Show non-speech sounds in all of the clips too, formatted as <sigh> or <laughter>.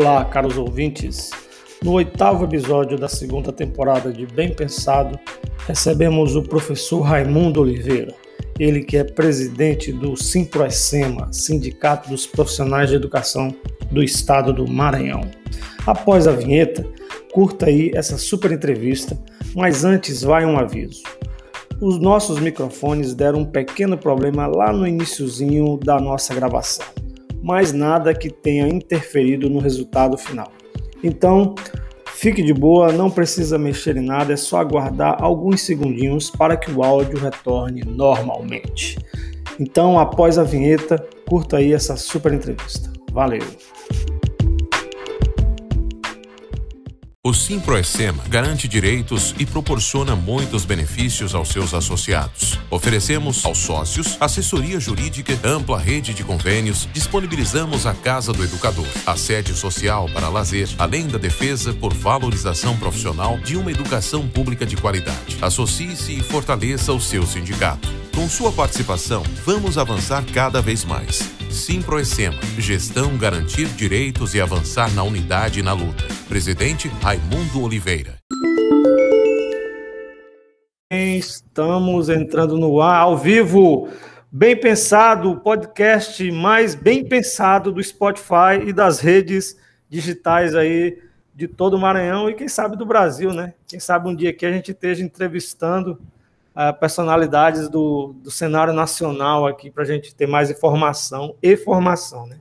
Olá, caros ouvintes. No oitavo episódio da segunda temporada de Bem Pensado, recebemos o professor Raimundo Oliveira, ele que é presidente do Simproesema, Sindicato dos Profissionais de Educação do Estado do Maranhão. Após a vinheta, curta aí essa super entrevista, mas antes vai um aviso. Os nossos microfones deram um pequeno problema lá no iníciozinho da nossa gravação mas nada que tenha interferido no resultado final. Então, fique de boa, não precisa mexer em nada, é só aguardar alguns segundinhos para que o áudio retorne normalmente. Então, após a vinheta, curta aí essa super entrevista. Valeu! O Simproecema garante direitos e proporciona muitos benefícios aos seus associados. Oferecemos aos sócios assessoria jurídica, ampla rede de convênios, disponibilizamos a Casa do Educador, a sede social para lazer, além da defesa por valorização profissional de uma educação pública de qualidade. Associe-se e fortaleça o seu sindicato. Com sua participação, vamos avançar cada vez mais. Simproecema, gestão, garantir direitos e avançar na unidade e na luta. Presidente Raimundo Oliveira. Estamos entrando no ar ao vivo. Bem pensado, podcast mais bem pensado do Spotify e das redes digitais aí de todo o Maranhão e quem sabe do Brasil, né? Quem sabe um dia aqui a gente esteja entrevistando uh, personalidades do, do cenário nacional aqui para a gente ter mais informação e formação, né?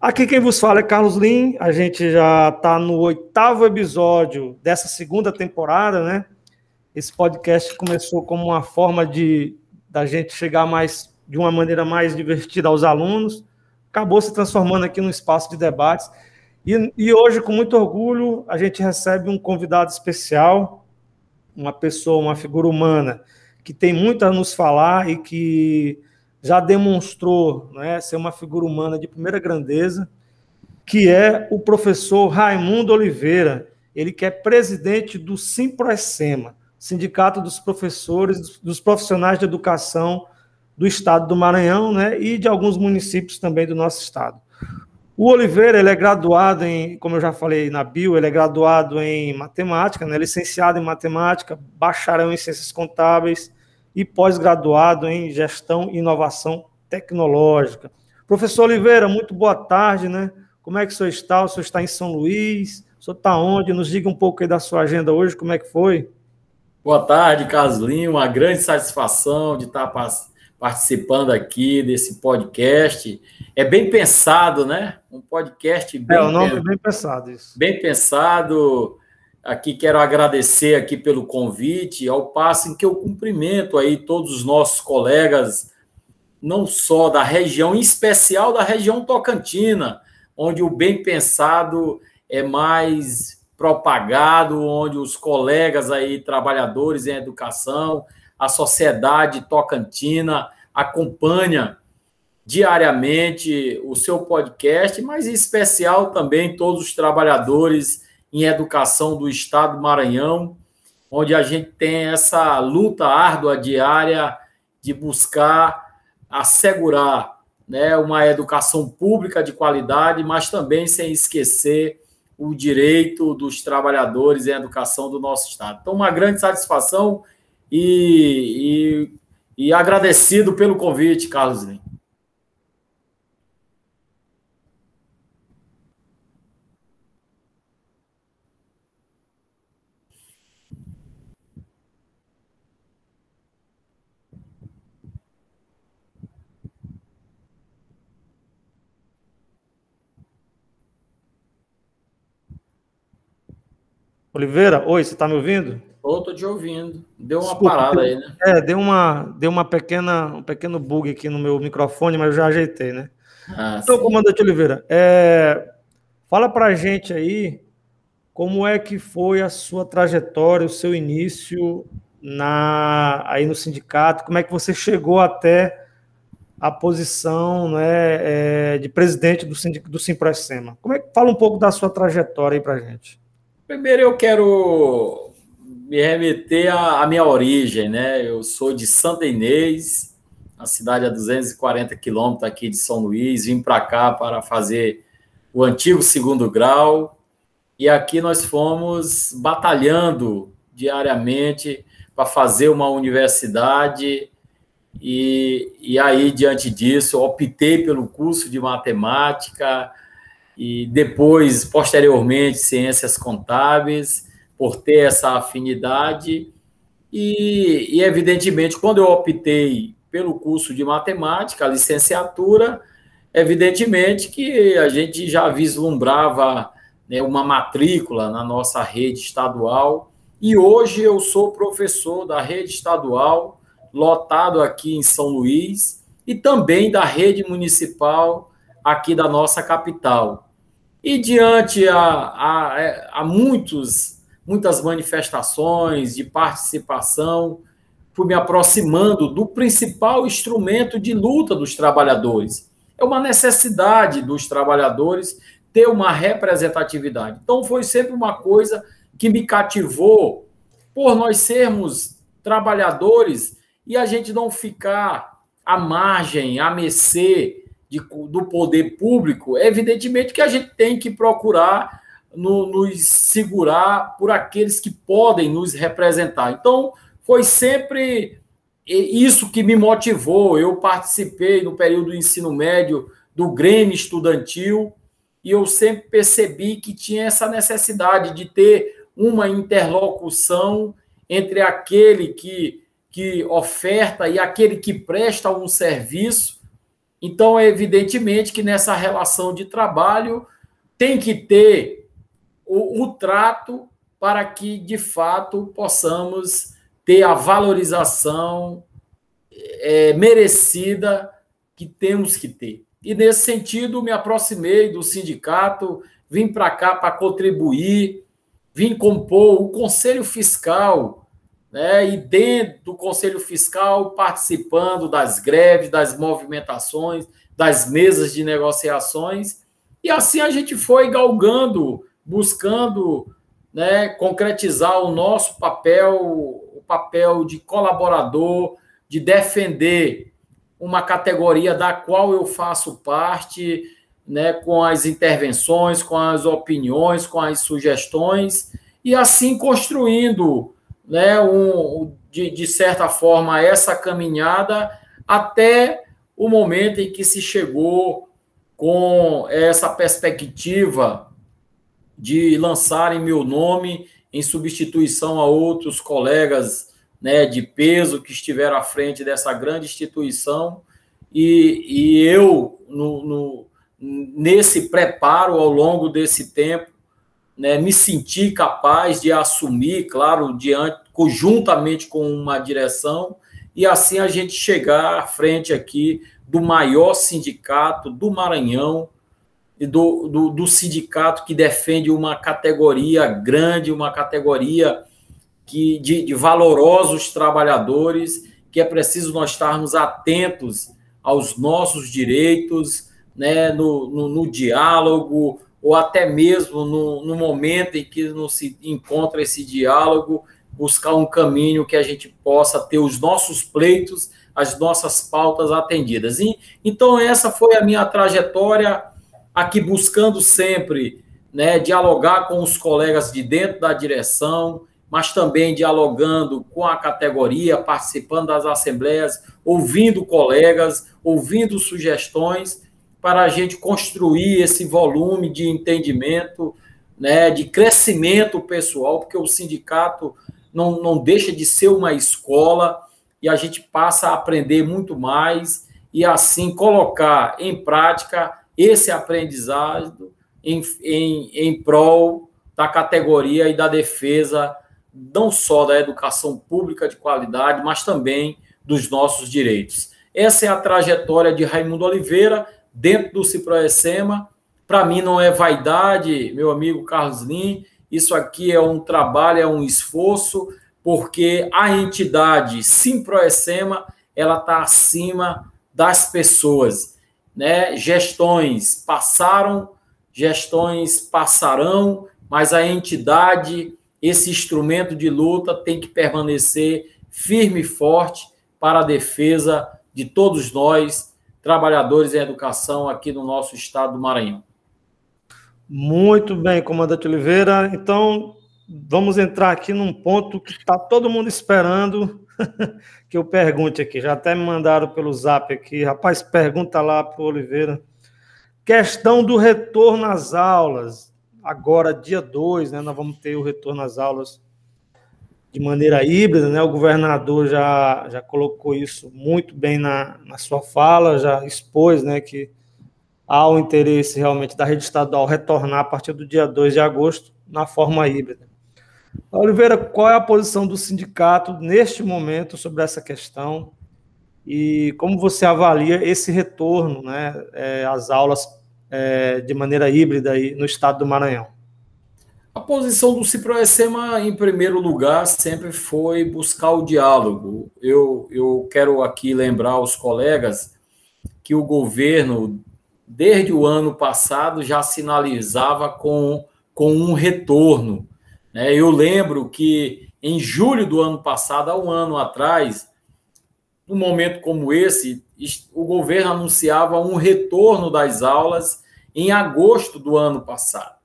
Aqui quem vos fala é Carlos Lim, a gente já está no oitavo episódio dessa segunda temporada, né? Esse podcast começou como uma forma de da gente chegar mais de uma maneira mais divertida aos alunos, acabou se transformando aqui num espaço de debates. E, e hoje, com muito orgulho, a gente recebe um convidado especial, uma pessoa, uma figura humana que tem muito a nos falar e que já demonstrou né, ser uma figura humana de primeira grandeza, que é o professor Raimundo Oliveira, ele que é presidente do Simproesema, Sindicato dos Professores, dos Profissionais de Educação do Estado do Maranhão né, e de alguns municípios também do nosso estado. O Oliveira, ele é graduado em, como eu já falei na bio, ele é graduado em matemática, né, licenciado em matemática, bacharel em ciências contábeis e pós-graduado em gestão e inovação tecnológica. Professor Oliveira, muito boa tarde, né? Como é que o senhor está? O senhor está em São Luís? O senhor está onde? Nos diga um pouco aí da sua agenda hoje, como é que foi? Boa tarde, Lima. Uma grande satisfação de estar participando aqui desse podcast. É bem pensado, né? Um podcast bem. É, o nome é bem pensado, isso. Bem pensado. Aqui quero agradecer aqui pelo convite, ao passo em que eu cumprimento aí todos os nossos colegas, não só da região, em especial da região tocantina, onde o bem pensado é mais propagado, onde os colegas aí, trabalhadores em educação, a sociedade tocantina acompanha diariamente o seu podcast, mas em especial também todos os trabalhadores em educação do Estado do Maranhão, onde a gente tem essa luta árdua diária de buscar assegurar né, uma educação pública de qualidade, mas também sem esquecer o direito dos trabalhadores em educação do nosso Estado. Então, uma grande satisfação e, e, e agradecido pelo convite, Carlos. Oliveira, oi, você está me ouvindo? Estou te ouvindo. Deu uma Desculpa, parada aí, né? É, deu uma, deu uma pequena, um pequeno bug aqui no meu microfone, mas eu já ajeitei, né? Ah, então, sim. comandante Oliveira, é, fala para a gente aí como é que foi a sua trajetória, o seu início na, aí no sindicato, como é que você chegou até a posição né, é, de presidente do, sindic, do Simpressema. Como é que fala um pouco da sua trajetória aí para gente? Primeiro eu quero me remeter à, minha origem, né? Eu sou de Santa Inês, a cidade a 240 quilômetros aqui de São Luís, vim para cá para fazer o antigo segundo grau, e aqui nós fomos batalhando diariamente para fazer uma universidade, e, e aí, diante disso, optei pelo curso de matemática e depois, posteriormente, ciências contábeis, por ter essa afinidade. E, e, evidentemente, quando eu optei pelo curso de matemática, a licenciatura, evidentemente que a gente já vislumbrava né, uma matrícula na nossa rede estadual. E hoje eu sou professor da rede estadual lotado aqui em São Luís e também da rede municipal aqui da nossa capital. E diante a, a, a muitos, muitas manifestações de participação, fui me aproximando do principal instrumento de luta dos trabalhadores. É uma necessidade dos trabalhadores ter uma representatividade. Então, foi sempre uma coisa que me cativou por nós sermos trabalhadores e a gente não ficar à margem, à mercê de, do poder público, evidentemente que a gente tem que procurar no, nos segurar por aqueles que podem nos representar. Então, foi sempre isso que me motivou. Eu participei no período do ensino médio do Grêmio Estudantil e eu sempre percebi que tinha essa necessidade de ter uma interlocução entre aquele que que oferta e aquele que presta um serviço. Então, é evidentemente que nessa relação de trabalho tem que ter o, o trato para que, de fato, possamos ter a valorização é, merecida que temos que ter. E, nesse sentido, me aproximei do sindicato, vim para cá para contribuir, vim compor o Conselho Fiscal né, e dentro do Conselho Fiscal participando das greves, das movimentações, das mesas de negociações, e assim a gente foi galgando, buscando né, concretizar o nosso papel, o papel de colaborador, de defender uma categoria da qual eu faço parte, né, com as intervenções, com as opiniões, com as sugestões, e assim construindo né, um, de, de certa forma, essa caminhada até o momento em que se chegou com essa perspectiva de lançarem meu nome em substituição a outros colegas né, de peso que estiveram à frente dessa grande instituição. E, e eu, no, no, nesse preparo ao longo desse tempo, né, me senti capaz de assumir, claro, diante, conjuntamente com uma direção, e assim a gente chegar à frente aqui do maior sindicato do Maranhão, e do, do, do sindicato que defende uma categoria grande, uma categoria que, de, de valorosos trabalhadores, que é preciso nós estarmos atentos aos nossos direitos, né, no, no, no diálogo, ou até mesmo no, no momento em que não se encontra esse diálogo, buscar um caminho que a gente possa ter os nossos pleitos, as nossas pautas atendidas. E, então, essa foi a minha trajetória aqui, buscando sempre né, dialogar com os colegas de dentro da direção, mas também dialogando com a categoria, participando das assembleias, ouvindo colegas, ouvindo sugestões para a gente construir esse volume de entendimento, né, de crescimento pessoal, porque o sindicato não, não deixa de ser uma escola e a gente passa a aprender muito mais e assim colocar em prática esse aprendizado em, em, em prol da categoria e da defesa não só da educação pública de qualidade, mas também dos nossos direitos. Essa é a trajetória de Raimundo Oliveira dentro do Ciproessema. Para mim não é vaidade, meu amigo Carlos Lim, isso aqui é um trabalho, é um esforço, porque a entidade Simproessema, ela está acima das pessoas, né? Gestões passaram, gestões passarão, mas a entidade, esse instrumento de luta tem que permanecer firme e forte para a defesa de todos nós, trabalhadores em educação aqui no nosso estado do Maranhão. Muito bem, comandante Oliveira. Então, vamos entrar aqui num ponto que está todo mundo esperando <laughs> que eu pergunte aqui. Já até me mandaram pelo zap aqui. Rapaz, pergunta lá para o Oliveira. Questão do retorno às aulas. Agora, dia 2, né, nós vamos ter o retorno às aulas de maneira híbrida, né? O governador já, já colocou isso muito bem na, na sua fala, já expôs, né, que há o interesse realmente da rede estadual retornar a partir do dia 2 de agosto na forma híbrida. Oliveira, qual é a posição do sindicato neste momento sobre essa questão e como você avalia esse retorno né, é, às aulas é, de maneira híbrida aí no estado do Maranhão? A posição do Ciproecema, em primeiro lugar, sempre foi buscar o diálogo. Eu, eu quero aqui lembrar aos colegas que o governo desde o ano passado, já sinalizava com, com um retorno. Né? Eu lembro que em julho do ano passado, há um ano atrás, num momento como esse, o governo anunciava um retorno das aulas em agosto do ano passado.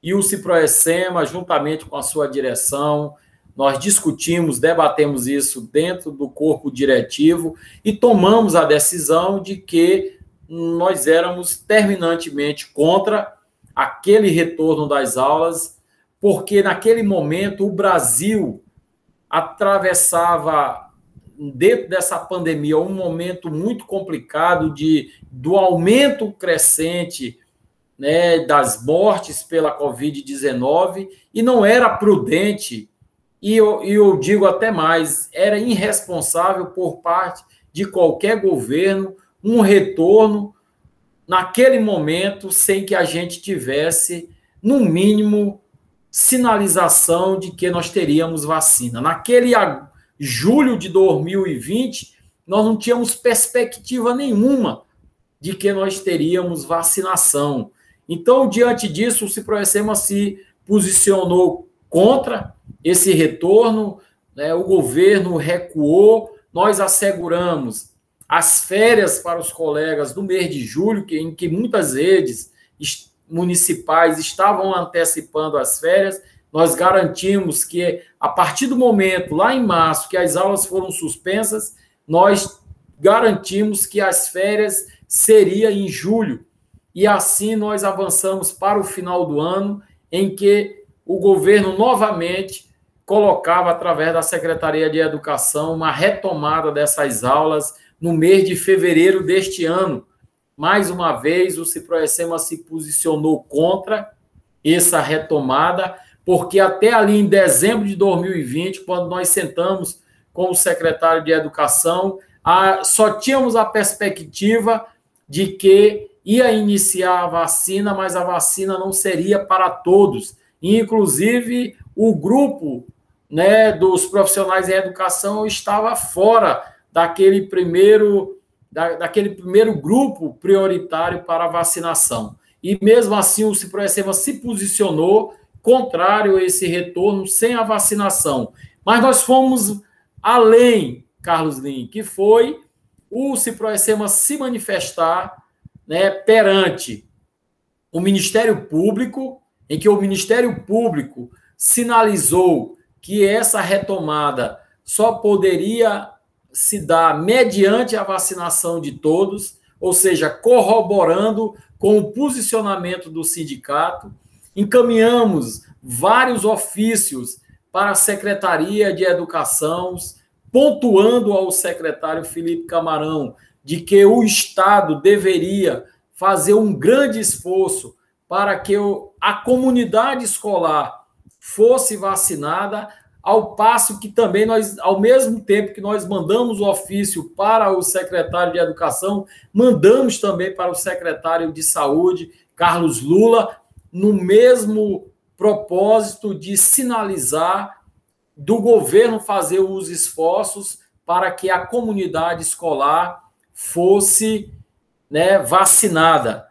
E o Ciproessema, juntamente com a sua direção, nós discutimos, debatemos isso dentro do corpo diretivo e tomamos a decisão de que nós éramos terminantemente contra aquele retorno das aulas, porque naquele momento o Brasil atravessava dentro dessa pandemia um momento muito complicado de do aumento crescente né, das mortes pela Covid-19 e não era prudente e eu, eu digo até mais, era irresponsável por parte de qualquer governo um retorno naquele momento sem que a gente tivesse, no mínimo, sinalização de que nós teríamos vacina. Naquele julho de 2020, nós não tínhamos perspectiva nenhuma de que nós teríamos vacinação. Então, diante disso, o Ciproessema se posicionou contra esse retorno, né? o governo recuou, nós asseguramos as férias para os colegas do mês de julho, que, em que muitas redes municipais estavam antecipando as férias, nós garantimos que, a partir do momento, lá em março, que as aulas foram suspensas, nós garantimos que as férias seria em julho. E assim nós avançamos para o final do ano, em que o governo novamente colocava, através da Secretaria de Educação, uma retomada dessas aulas no mês de fevereiro deste ano. Mais uma vez, o Ciproessema se posicionou contra essa retomada, porque até ali em dezembro de 2020, quando nós sentamos com o secretário de Educação, a, só tínhamos a perspectiva de que ia iniciar a vacina, mas a vacina não seria para todos. Inclusive, o grupo né, dos profissionais em educação estava fora daquele primeiro, da, daquele primeiro grupo prioritário para a vacinação. E mesmo assim, o Ciproessema se posicionou contrário a esse retorno sem a vacinação. Mas nós fomos além, Carlos Lin, que foi o Ciproessema se manifestar né, perante o Ministério Público, em que o Ministério Público sinalizou que essa retomada só poderia se dá mediante a vacinação de todos, ou seja, corroborando com o posicionamento do sindicato. Encaminhamos vários ofícios para a Secretaria de Educação, pontuando ao secretário Felipe Camarão de que o Estado deveria fazer um grande esforço para que a comunidade escolar fosse vacinada, ao passo que também nós, ao mesmo tempo que nós mandamos o ofício para o secretário de Educação, mandamos também para o secretário de Saúde, Carlos Lula, no mesmo propósito de sinalizar do governo fazer os esforços para que a comunidade escolar fosse né, vacinada.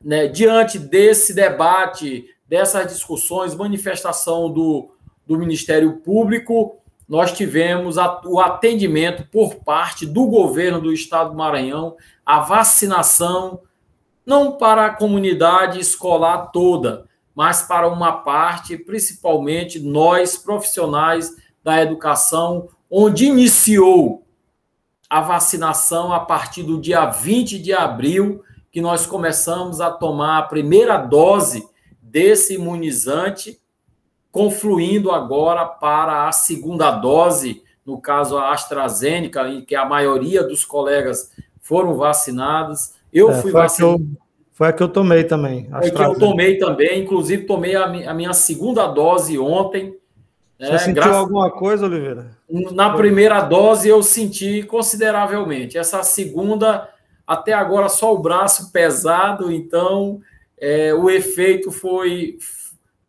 Né? Diante desse debate, dessas discussões, manifestação do do Ministério Público, nós tivemos o atendimento por parte do governo do estado do Maranhão, a vacinação, não para a comunidade escolar toda, mas para uma parte, principalmente nós, profissionais da educação, onde iniciou a vacinação a partir do dia 20 de abril, que nós começamos a tomar a primeira dose desse imunizante, confluindo agora para a segunda dose, no caso a AstraZeneca, em que a maioria dos colegas foram vacinados. Eu é, fui vacinado. Foi a que eu tomei também. Foi que eu tomei também, inclusive tomei a, a minha segunda dose ontem. Você é, sentiu graças... alguma coisa, Oliveira? Na primeira dose eu senti consideravelmente. Essa segunda, até agora, só o braço pesado, então é, o efeito foi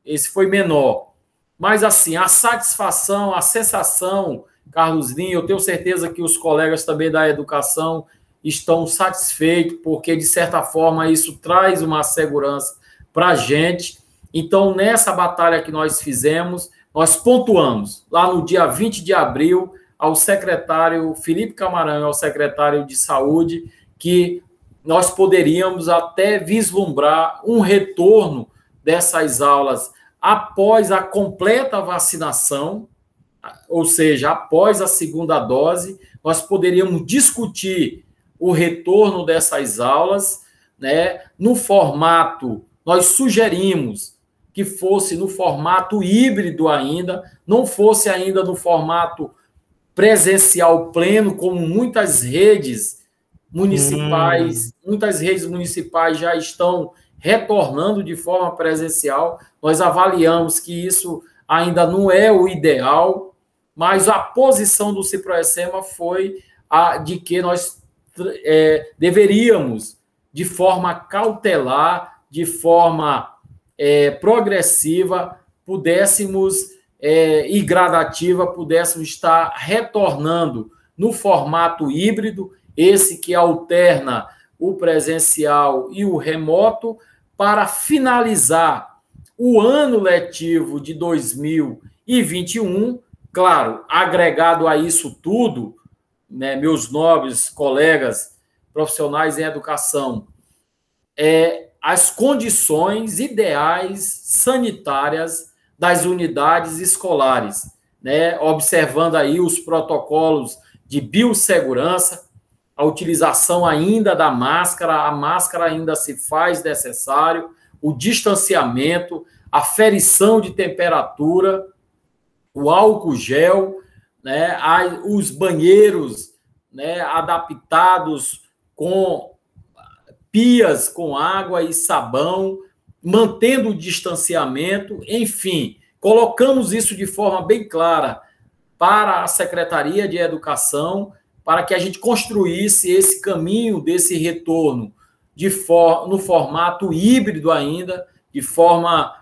esse foi menor. Mas assim, a satisfação, a sensação, Carlos Linho, eu tenho certeza que os colegas também da educação estão satisfeitos, porque, de certa forma, isso traz uma segurança para a gente. Então, nessa batalha que nós fizemos, nós pontuamos, lá no dia 20 de abril, ao secretário Felipe Camarão, ao secretário de Saúde, que nós poderíamos até vislumbrar um retorno dessas aulas após a completa vacinação, ou seja, após a segunda dose, nós poderíamos discutir o retorno dessas aulas, né? No formato, nós sugerimos que fosse no formato híbrido ainda, não fosse ainda no formato presencial pleno, como muitas redes municipais, hum. muitas redes municipais já estão retornando de forma presencial. Nós avaliamos que isso ainda não é o ideal, mas a posição do Ciproessema foi a de que nós é, deveríamos, de forma cautelar, de forma é, progressiva, pudéssemos é, e gradativa, pudéssemos estar retornando no formato híbrido, esse que alterna o presencial e o remoto, para finalizar o ano letivo de 2021. Claro, agregado a isso tudo, né, meus nobres colegas profissionais em educação, é as condições ideais sanitárias das unidades escolares, né, observando aí os protocolos de biossegurança, a utilização ainda da máscara, a máscara ainda se faz necessário, o distanciamento, a ferição de temperatura, o álcool gel, né, os banheiros né, adaptados com pias com água e sabão, mantendo o distanciamento, enfim, colocamos isso de forma bem clara para a Secretaria de Educação, para que a gente construísse esse caminho desse retorno de for no formato híbrido ainda, de forma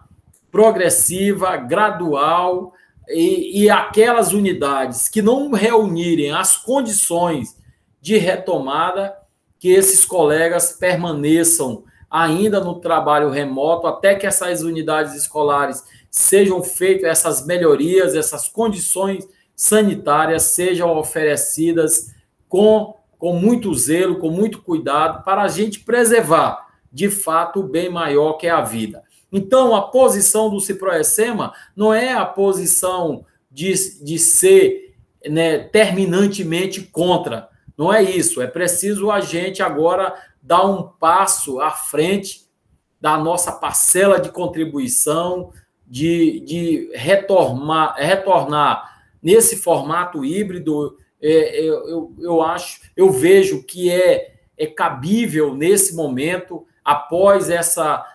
progressiva, gradual, e, e aquelas unidades que não reunirem as condições de retomada, que esses colegas permaneçam ainda no trabalho remoto, até que essas unidades escolares sejam feitas essas melhorias, essas condições sanitárias sejam oferecidas com, com muito zelo, com muito cuidado, para a gente preservar, de fato, o bem maior que é a vida. Então, a posição do Ciproessema não é a posição de, de ser né, terminantemente contra. Não é isso. É preciso a gente agora dar um passo à frente da nossa parcela de contribuição, de, de retornar, retornar nesse formato híbrido. É, eu, eu, eu acho, eu vejo que é, é cabível nesse momento, após essa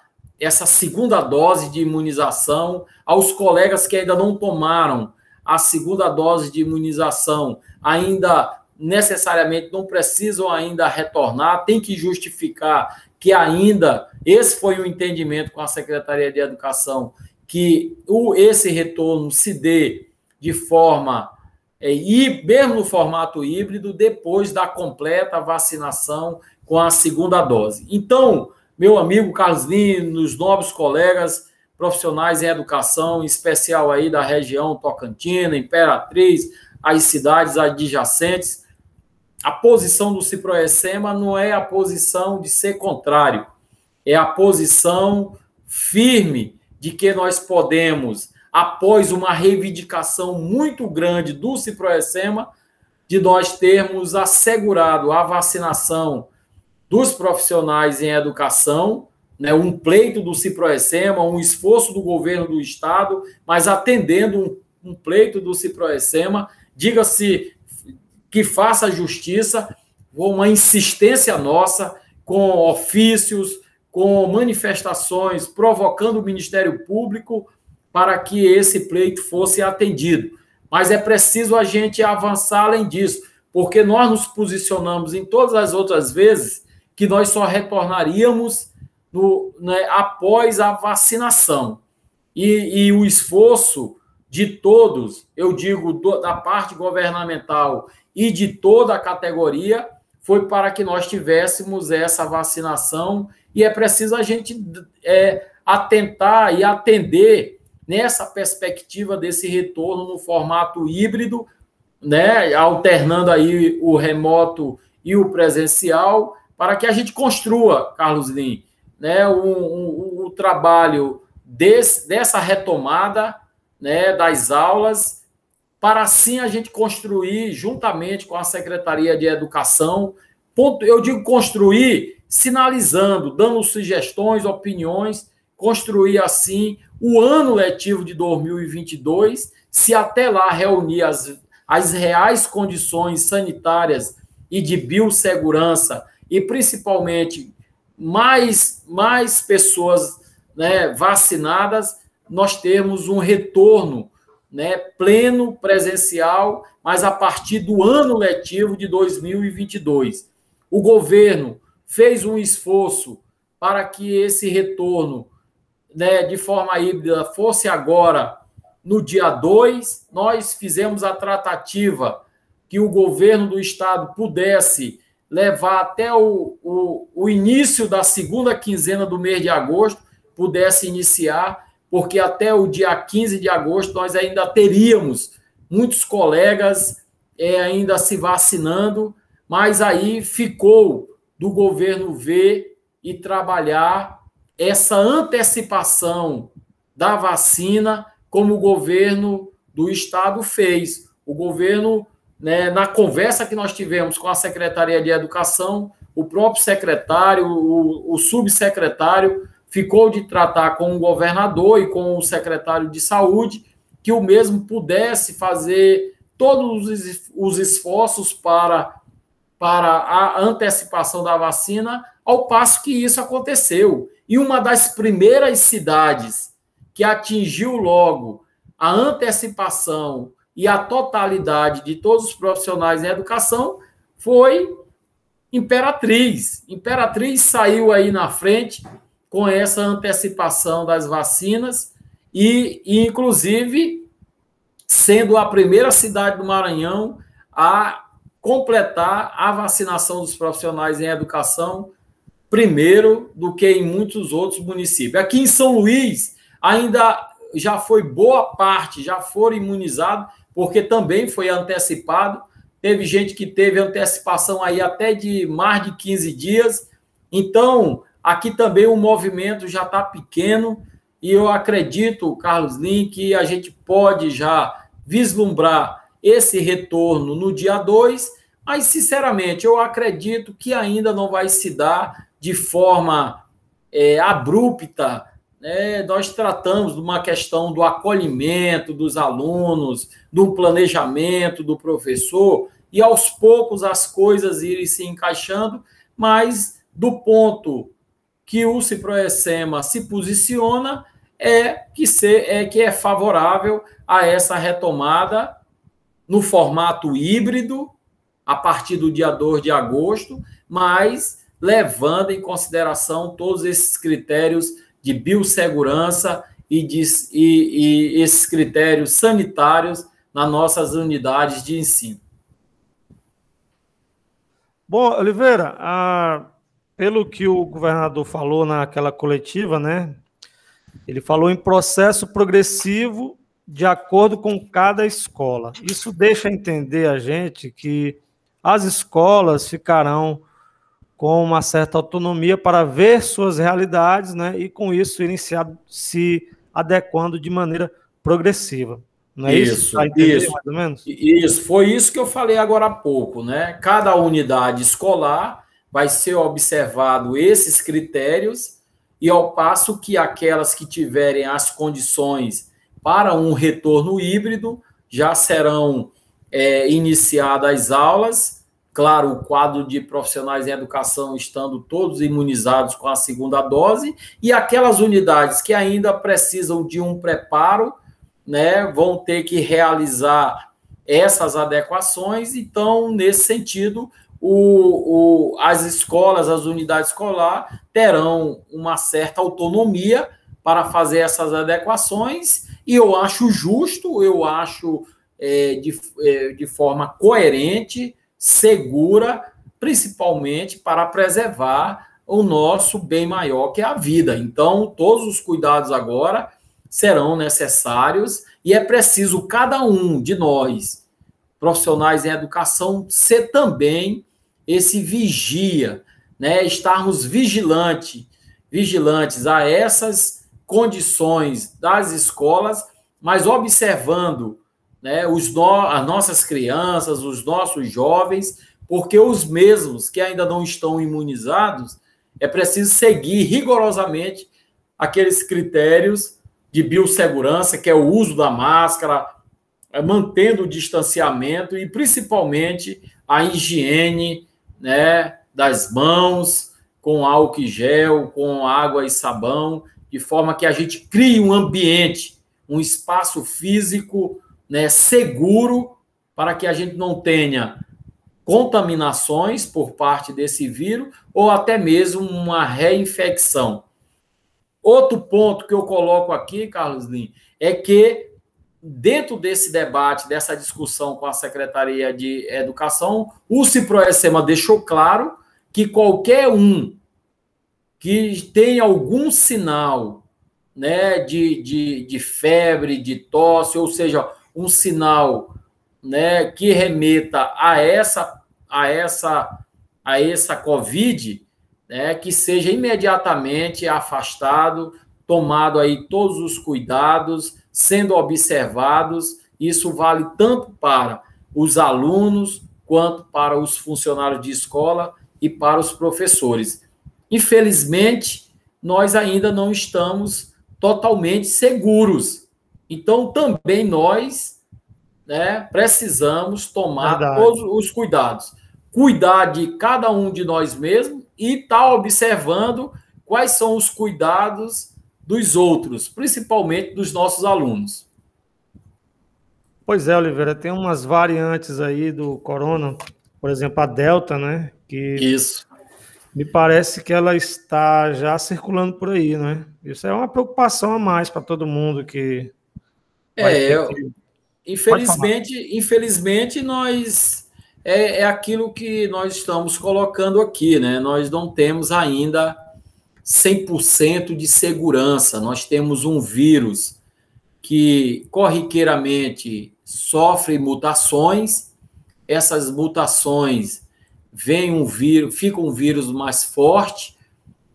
essa segunda dose de imunização aos colegas que ainda não tomaram a segunda dose de imunização, ainda necessariamente não precisam ainda retornar, tem que justificar que ainda esse foi o entendimento com a Secretaria de Educação que o, esse retorno se dê de forma é, e mesmo no formato híbrido depois da completa vacinação com a segunda dose. Então, meu amigo Carlos Lino, os nobres colegas profissionais em educação, em especial aí da região Tocantina, Imperatriz, as cidades adjacentes. A posição do Ciproessema não é a posição de ser contrário, é a posição firme de que nós podemos, após uma reivindicação muito grande do Ciproessema, de nós termos assegurado a vacinação dos profissionais em educação, né, um pleito do Ciproessema, um esforço do governo do estado, mas atendendo um, um pleito do Ciproessema, diga-se que faça justiça uma insistência nossa, com ofícios, com manifestações, provocando o Ministério Público para que esse pleito fosse atendido. Mas é preciso a gente avançar além disso, porque nós nos posicionamos em todas as outras vezes que nós só retornaríamos no, né, após a vacinação. E, e, o esforço de todos, eu digo do, da parte governamental e de toda a categoria, foi para que nós tivéssemos essa vacinação e é preciso a gente é, atentar e atender nessa perspectiva desse retorno no formato híbrido, né, alternando aí o remoto e o presencial, para que a gente construa, Carlos Lin, né, o, o, o trabalho desse, dessa retomada né, das aulas, para assim a gente construir, juntamente com a Secretaria de Educação, ponto, eu digo construir, sinalizando, dando sugestões, opiniões, construir assim o ano letivo de 2022, se até lá reunir as, as reais condições sanitárias e de biossegurança, e principalmente mais, mais pessoas né, vacinadas, nós temos um retorno né, pleno presencial, mas a partir do ano letivo de 2022. O governo fez um esforço para que esse retorno né, de forma híbrida fosse agora no dia 2, nós fizemos a tratativa que o governo do estado pudesse levar até o, o, o, início da segunda quinzena do mês de agosto, pudesse iniciar, porque até o dia 15 de agosto nós ainda teríamos muitos colegas é, ainda se vacinando, mas aí ficou do governo ver e trabalhar essa antecipação da vacina, como o governo do estado fez. O governo, né, na conversa que nós tivemos com a Secretaria de Educação, o próprio secretário, o, o subsecretário, ficou de tratar com o governador e com o secretário de saúde, que o mesmo pudesse fazer todos os esforços para, para a antecipação da vacina, ao passo que isso aconteceu. E uma das primeiras cidades que atingiu logo a antecipação e a totalidade de todos os profissionais em educação foi Imperatriz. Imperatriz saiu aí na frente com essa antecipação das vacinas e, e inclusive, sendo a primeira cidade do Maranhão a completar a vacinação dos profissionais em educação primeiro do que em muitos outros municípios. Aqui em São Luís, ainda já foi boa parte, já foram imunizados, porque também foi antecipado. Teve gente que teve antecipação aí até de mais de 15 dias. Então, aqui também o movimento já está pequeno e eu acredito, Carlos Lin, que a gente pode já vislumbrar esse retorno no dia 2, mas, sinceramente, eu acredito que ainda não vai se dar de forma é, abrupta, né, nós tratamos de uma questão do acolhimento dos alunos, do planejamento do professor, e aos poucos as coisas irem se encaixando, mas do ponto que o Ciproessema se posiciona é que, ser, é que é favorável a essa retomada no formato híbrido, a partir do dia 2 de agosto, mas levando em consideração todos esses critérios de biossegurança e, de, e, e esses critérios sanitários nas nossas unidades de ensino. Bom, Oliveira, a, pelo que o governador falou naquela coletiva, né? Ele falou em processo progressivo de acordo com cada escola. Isso deixa entender a gente que as escolas ficarão com uma certa autonomia para ver suas realidades, né, e com isso iniciar se adequando de maneira progressiva. Não é isso? Isso, tá isso. mais ou menos? Isso, foi isso que eu falei agora há pouco, né? Cada unidade escolar vai ser observado esses critérios e ao passo que aquelas que tiverem as condições para um retorno híbrido já serão é, iniciadas as aulas. Claro, o quadro de profissionais em educação estando todos imunizados com a segunda dose, e aquelas unidades que ainda precisam de um preparo, né, vão ter que realizar essas adequações. Então, nesse sentido, o, o, as escolas, as unidades escolares terão uma certa autonomia para fazer essas adequações, e eu acho justo, eu acho é, de, é, de forma coerente, segura, principalmente para preservar o nosso bem maior, que é a vida. Então, todos os cuidados agora serão necessários e é preciso cada um de nós, profissionais em educação, ser também esse vigia, né? Estarmos vigilante, vigilantes a essas condições das escolas, mas observando né, os no, as nossas crianças, os nossos jovens, porque os mesmos que ainda não estão imunizados, é preciso seguir rigorosamente aqueles critérios de biossegurança, que é o uso da máscara, é, mantendo o distanciamento e principalmente a higiene né, das mãos, com álcool e gel, com água e sabão, de forma que a gente crie um ambiente, um espaço físico né, seguro para que a gente não tenha contaminações por parte desse vírus ou até mesmo uma reinfecção. Outro ponto que eu coloco aqui, Carlos Lin, é que dentro desse debate, dessa discussão com a Secretaria de Educação, o Ciproesema deixou claro que qualquer um que tem algum sinal né, de, de, de febre, de tosse, ou seja, um sinal né, que remeta a essa a essa a essa COVID, né, que seja imediatamente afastado, tomado aí todos os cuidados, sendo observados. Isso vale tanto para os alunos quanto para os funcionários de escola e para os professores. Infelizmente, nós ainda não estamos totalmente seguros então, também nós né, precisamos tomar Verdade. todos os cuidados. Cuidar de cada um de nós mesmos e estar tá observando quais são os cuidados dos outros, principalmente dos nossos alunos. Pois é, Oliveira, tem umas variantes aí do corona, por exemplo, a Delta, né? Que Isso. Me parece que ela está já circulando por aí, né? Isso é uma preocupação a mais para todo mundo que é, que... infelizmente, infelizmente nós é, é aquilo que nós estamos colocando aqui, né? Nós não temos ainda 100% de segurança. Nós temos um vírus que corriqueiramente sofre mutações. Essas mutações vem um vírus, fica um vírus mais forte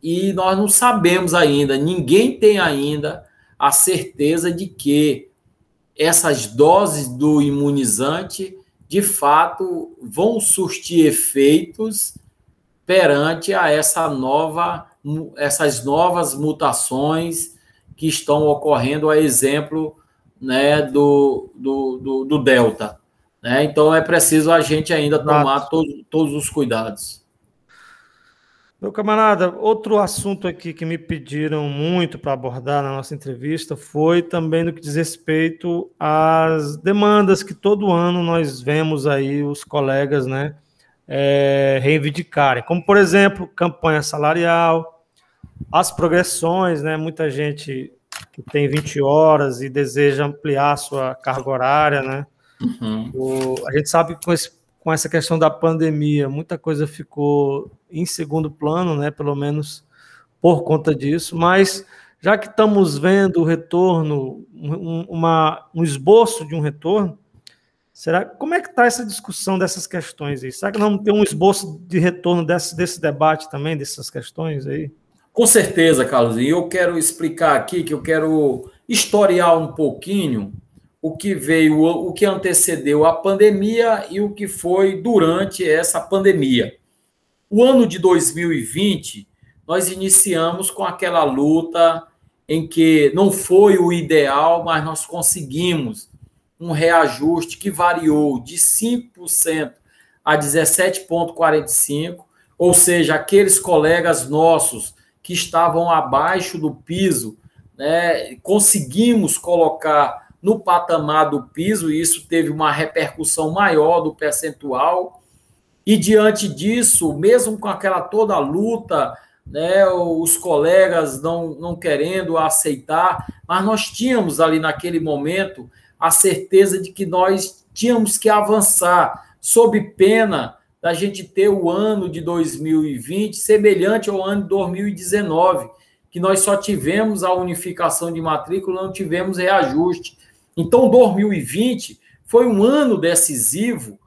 e nós não sabemos ainda, ninguém tem ainda a certeza de que essas doses do imunizante de fato vão surtir efeitos perante a essa nova essas novas mutações que estão ocorrendo a exemplo né, do, do, do, do Delta. Né? Então é preciso a gente ainda tomar todos, todos os cuidados. Meu camarada, outro assunto aqui que me pediram muito para abordar na nossa entrevista foi também no que diz respeito às demandas que todo ano nós vemos aí os colegas né, é, reivindicarem, como por exemplo, campanha salarial, as progressões, né, muita gente que tem 20 horas e deseja ampliar a sua carga horária, né? Uhum. O, a gente sabe que com esse com essa questão da pandemia, muita coisa ficou em segundo plano, né? Pelo menos por conta disso. Mas já que estamos vendo o retorno, um, uma, um esboço de um retorno, será como é que está essa discussão dessas questões aí? Será que não tem um esboço de retorno desse, desse debate também, dessas questões aí? Com certeza, Carlos. E eu quero explicar aqui que eu quero historiar um pouquinho o que veio, o que antecedeu a pandemia e o que foi durante essa pandemia. O ano de 2020, nós iniciamos com aquela luta em que não foi o ideal, mas nós conseguimos um reajuste que variou de 5% a 17,45%, ou seja, aqueles colegas nossos que estavam abaixo do piso, né, conseguimos colocar no patamar do piso, e isso teve uma repercussão maior do percentual. E diante disso, mesmo com aquela toda luta, né, os colegas não, não querendo aceitar, mas nós tínhamos ali naquele momento a certeza de que nós tínhamos que avançar, sob pena da gente ter o ano de 2020 semelhante ao ano de 2019, que nós só tivemos a unificação de matrícula, não tivemos reajuste. Então, 2020 foi um ano decisivo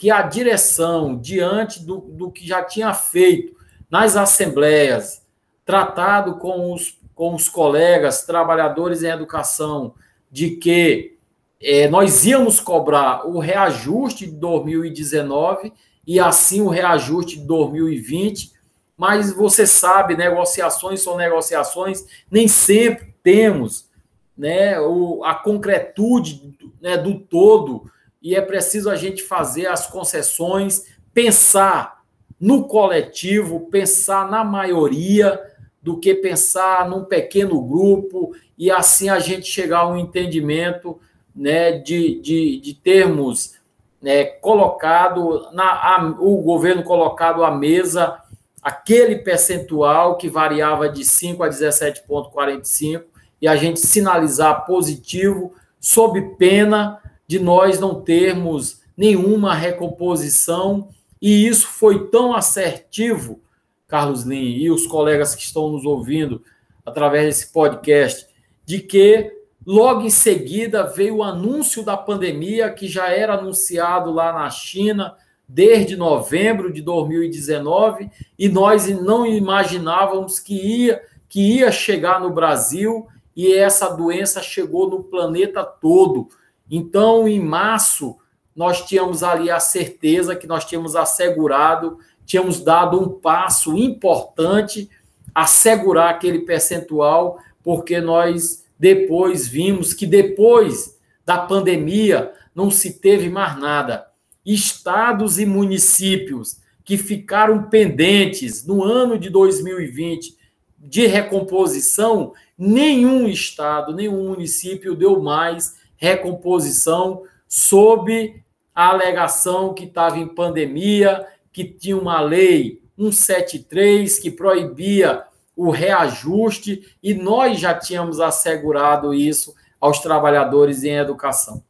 que a direção, diante do, do que já tinha feito nas assembleias, tratado com os, com os colegas trabalhadores em educação, de que é, nós íamos cobrar o reajuste de 2019 e assim o reajuste de 2020, mas você sabe, negociações são negociações, nem sempre temos né, o, a concretude né, do todo, e é preciso a gente fazer as concessões, pensar no coletivo, pensar na maioria, do que pensar num pequeno grupo, e assim a gente chegar a um entendimento né, de, de, de termos né, colocado, na, a, o governo colocado à mesa aquele percentual que variava de 5 a 17,45 e a gente sinalizar positivo, sob pena de nós não termos nenhuma recomposição. E isso foi tão assertivo, Carlos Lin e os colegas que estão nos ouvindo através desse podcast, de que logo em seguida veio o anúncio da pandemia, que já era anunciado lá na China desde novembro de 2019, e nós não imaginávamos que ia, que ia chegar no Brasil e essa doença chegou no planeta todo. Então, em março, nós tínhamos ali a certeza que nós tínhamos assegurado, tínhamos dado um passo importante, assegurar aquele percentual, porque nós depois vimos que depois da pandemia não se teve mais nada. Estados e municípios que ficaram pendentes no ano de 2020 de recomposição, nenhum estado, nenhum município deu mais recomposição sob a alegação que estava em pandemia, que tinha uma lei 173 que proibia o reajuste e nós já tínhamos assegurado isso aos trabalhadores em educação.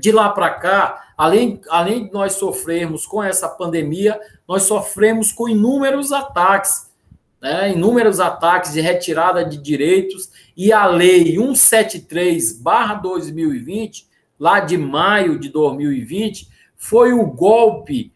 De lá para cá, além, além de nós sofrermos com essa pandemia, nós sofremos com inúmeros ataques né, inúmeros ataques de retirada de direitos, e a Lei 173-2020, lá de maio de 2020, foi o golpe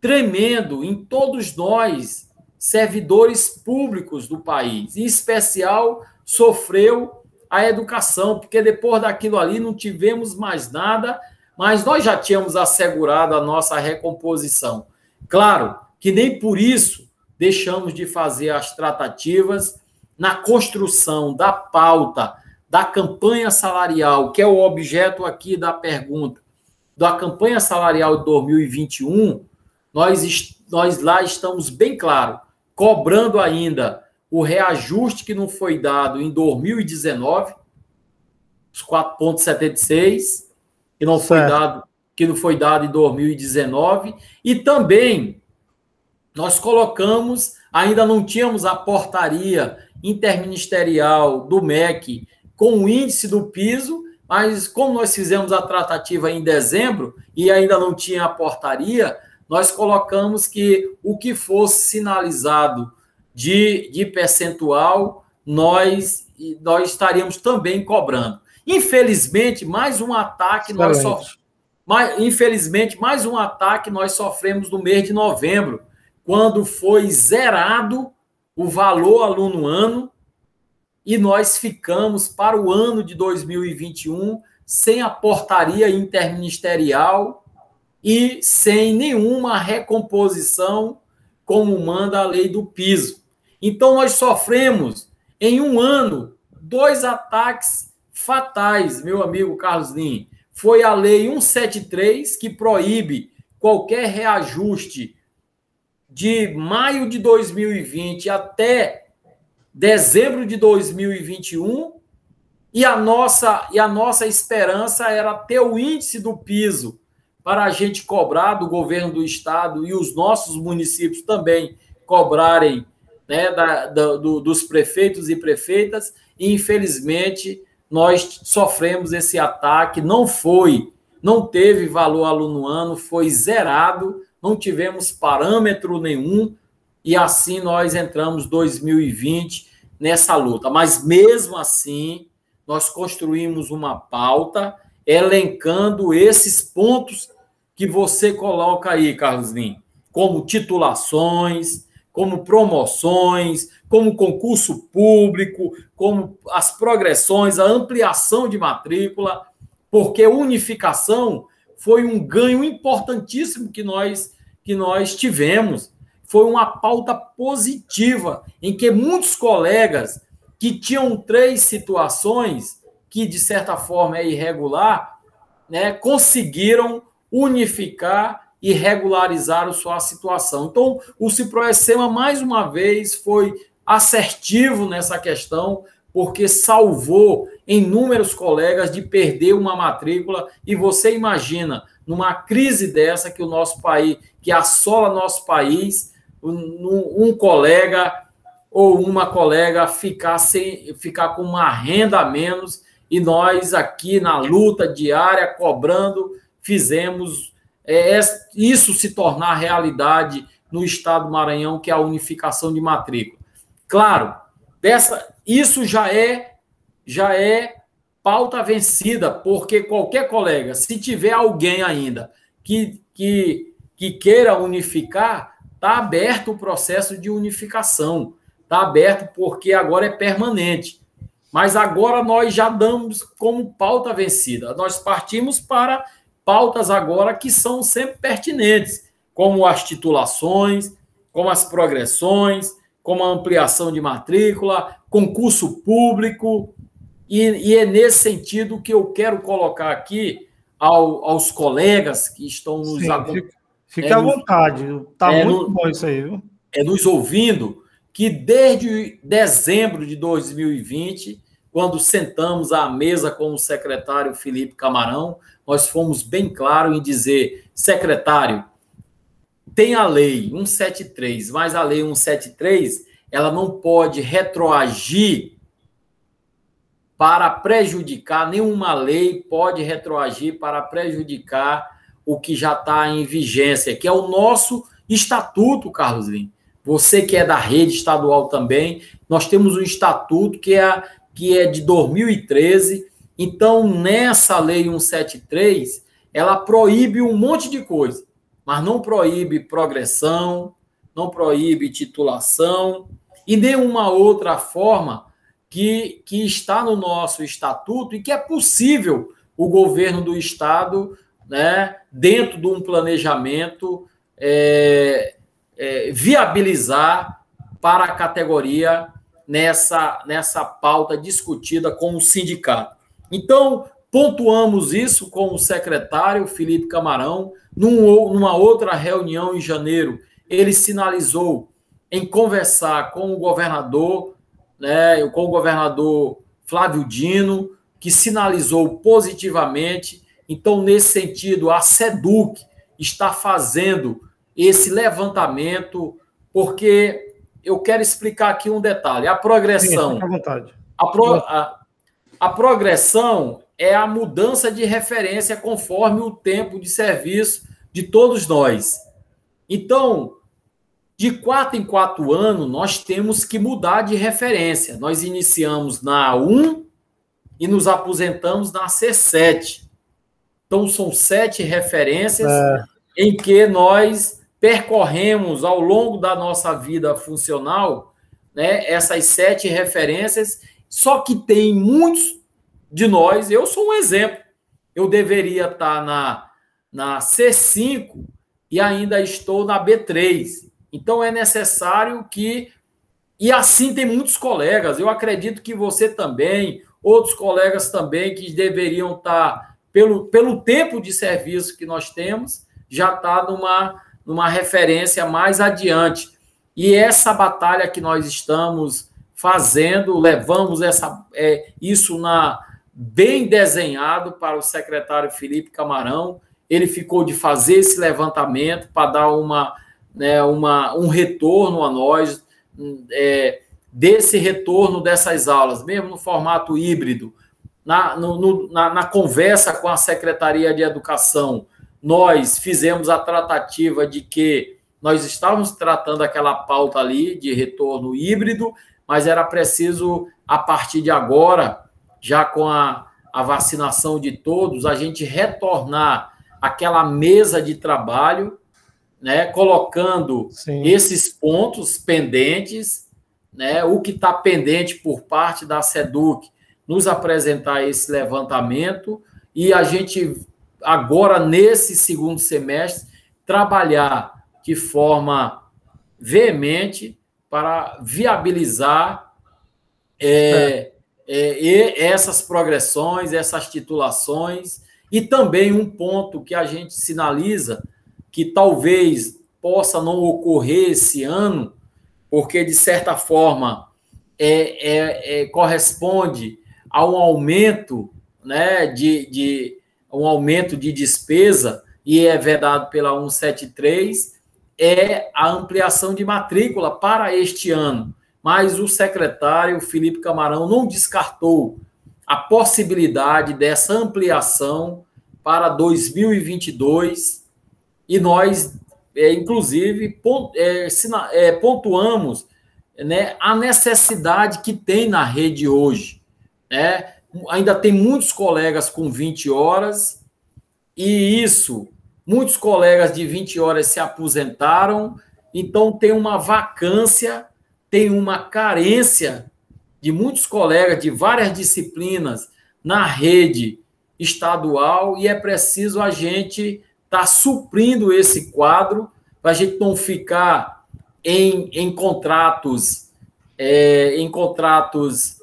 tremendo em todos nós, servidores públicos do país. Em especial, sofreu a educação, porque depois daquilo ali não tivemos mais nada, mas nós já tínhamos assegurado a nossa recomposição. Claro que nem por isso deixamos de fazer as tratativas na construção da pauta da campanha salarial, que é o objeto aqui da pergunta, da campanha salarial de 2021, nós, nós lá estamos bem claro, cobrando ainda o reajuste que não foi dado em 2019, os 4,76, que não foi dado que não foi dado em 2019, e também nós colocamos, ainda não tínhamos a portaria interministerial do MEC com o índice do piso, mas como nós fizemos a tratativa em dezembro e ainda não tinha a portaria, nós colocamos que o que fosse sinalizado de, de percentual, nós, nós estaríamos também cobrando. Infelizmente, mais um ataque nós sofremos. Infelizmente, mais um ataque nós sofremos no mês de novembro, quando foi zerado o valor aluno ano e nós ficamos para o ano de 2021 sem a portaria interministerial e sem nenhuma recomposição, como manda a lei do piso. Então, nós sofremos, em um ano, dois ataques fatais, meu amigo Carlos Lim. Foi a Lei 173, que proíbe qualquer reajuste de maio de 2020 até dezembro de 2021, e a nossa e a nossa esperança era ter o índice do piso para a gente cobrar do governo do estado e os nossos municípios também cobrarem né, da, da, do, dos prefeitos e prefeitas, e infelizmente nós sofremos esse ataque, não foi, não teve valor aluno ano, foi zerado, não tivemos parâmetro nenhum, e assim nós entramos 2020 nessa luta. Mas mesmo assim, nós construímos uma pauta elencando esses pontos que você coloca aí, Carlos Lin, como titulações, como promoções, como concurso público, como as progressões, a ampliação de matrícula, porque unificação foi um ganho importantíssimo que nós que nós tivemos. Foi uma pauta positiva em que muitos colegas que tinham três situações que de certa forma é irregular, né, conseguiram unificar e regularizar a sua situação. Então, o Ciproessema, mais uma vez, foi assertivo nessa questão, porque salvou inúmeros colegas de perder uma matrícula. E você imagina, numa crise dessa, que o nosso país, que assola nosso país, um, um colega ou uma colega ficar, sem, ficar com uma renda a menos, e nós aqui na luta diária, cobrando, fizemos é, isso se tornar realidade no estado do Maranhão, que é a unificação de matrícula. Claro, dessa, isso já é já é pauta vencida, porque qualquer colega, se tiver alguém ainda que, que, que queira unificar, está aberto o processo de unificação. Está aberto porque agora é permanente. Mas agora nós já damos como pauta vencida. Nós partimos para pautas agora que são sempre pertinentes, como as titulações, como as progressões, como a ampliação de matrícula, concurso público, e, e é nesse sentido que eu quero colocar aqui ao, aos colegas que estão nos acompanhando. Fique é, à vontade, está é, muito no, bom isso aí, viu? É nos ouvindo que desde dezembro de 2020, quando sentamos à mesa com o secretário Felipe Camarão, nós fomos bem claros em dizer, secretário, tem a lei 173, mas a lei 173, ela não pode retroagir para prejudicar, nenhuma lei pode retroagir para prejudicar o que já está em vigência, que é o nosso estatuto, Carlos Lima. Você que é da rede estadual também, nós temos um estatuto que é, que é de 2013, então, nessa lei 173, ela proíbe um monte de coisa, mas não proíbe progressão, não proíbe titulação e nenhuma outra forma que, que está no nosso estatuto e que é possível o governo do estado, né, dentro de um planejamento, é, é, viabilizar para a categoria nessa, nessa pauta discutida com o sindicato. Então, pontuamos isso com o secretário Felipe Camarão. Num, numa outra reunião em janeiro, ele sinalizou em conversar com o governador, né, com o governador Flávio Dino, que sinalizou positivamente. Então, nesse sentido, a SEDUC está fazendo esse levantamento, porque eu quero explicar aqui um detalhe. A progressão. Sim, à vontade. A, pro, a, a progressão é a mudança de referência conforme o tempo de serviço de todos nós. Então, de quatro em quatro anos, nós temos que mudar de referência. Nós iniciamos na A1 e nos aposentamos na C7. Então, são sete referências é. em que nós percorremos ao longo da nossa vida funcional né, essas sete referências Só que tem muitos de nós, eu sou um exemplo. Eu deveria estar na, na C5 e ainda estou na B3. Então é necessário que. E assim tem muitos colegas, eu acredito que você também, outros colegas também, que deveriam estar, pelo, pelo tempo de serviço que nós temos, já está numa, numa referência mais adiante. E essa batalha que nós estamos fazendo, levamos essa, é, isso na bem desenhado para o secretário Felipe Camarão. Ele ficou de fazer esse levantamento para dar uma, né, uma, um retorno a nós é, desse retorno dessas aulas, mesmo no formato híbrido. Na, no, no, na, na conversa com a Secretaria de Educação, nós fizemos a tratativa de que nós estávamos tratando aquela pauta ali de retorno híbrido, mas era preciso, a partir de agora, já com a, a vacinação de todos, a gente retornar aquela mesa de trabalho, né, colocando Sim. esses pontos pendentes, né, o que está pendente por parte da SEDUC, nos apresentar esse levantamento e a gente agora nesse segundo semestre trabalhar de forma veemente para viabilizar é, é, essas progressões, essas titulações, e também um ponto que a gente sinaliza que talvez possa não ocorrer esse ano, porque de certa forma é, é, é corresponde a um aumento né, de, de um aumento de despesa e é vedado pela 173 é a ampliação de matrícula para este ano. Mas o secretário Felipe Camarão não descartou a possibilidade dessa ampliação para 2022 e nós, é, inclusive, é, é, pontuamos né, a necessidade que tem na rede hoje. Né? Ainda tem muitos colegas com 20 horas, e isso, muitos colegas de 20 horas se aposentaram, então tem uma vacância tem uma carência de muitos colegas de várias disciplinas na rede estadual e é preciso a gente estar tá suprindo esse quadro para a gente não ficar em, em contratos é, em contratos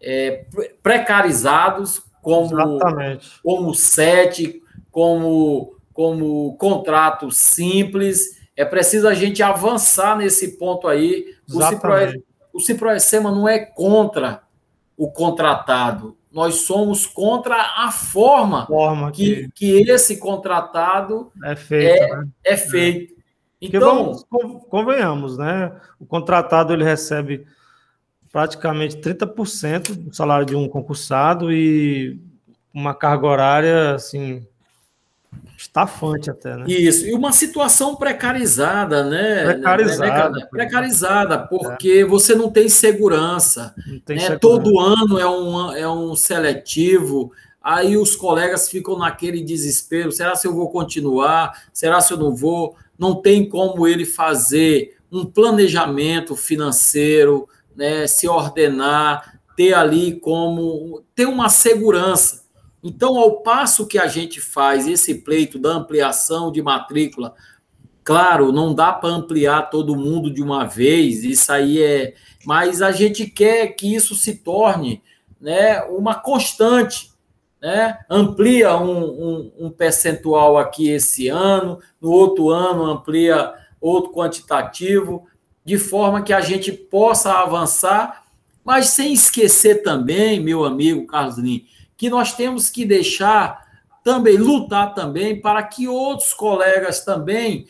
é, precarizados como Exatamente. como sete como como contrato simples é preciso a gente avançar nesse ponto aí. O Ciproessema não é contra o contratado. Nós somos contra a forma, forma que, que, que esse contratado é feito. É, né? é feito. Então, vamos, convenhamos, né? O contratado ele recebe praticamente 30% do salário de um concursado e uma carga horária assim Estafante até, né? Isso, e uma situação precarizada, né? Precarizada. Né, precarizada, porque é. você não tem segurança. Não tem né? segurança. Todo ano é um, é um seletivo, aí os colegas ficam naquele desespero: será se eu vou continuar? Será se eu não vou? Não tem como ele fazer um planejamento financeiro, né? se ordenar, ter ali como ter uma segurança. Então, ao passo que a gente faz esse pleito da ampliação de matrícula, claro, não dá para ampliar todo mundo de uma vez, isso aí é. Mas a gente quer que isso se torne né, uma constante. Né? Amplia um, um, um percentual aqui esse ano, no outro ano amplia outro quantitativo, de forma que a gente possa avançar, mas sem esquecer também, meu amigo Carlos Lins, que nós temos que deixar também, lutar também para que outros colegas também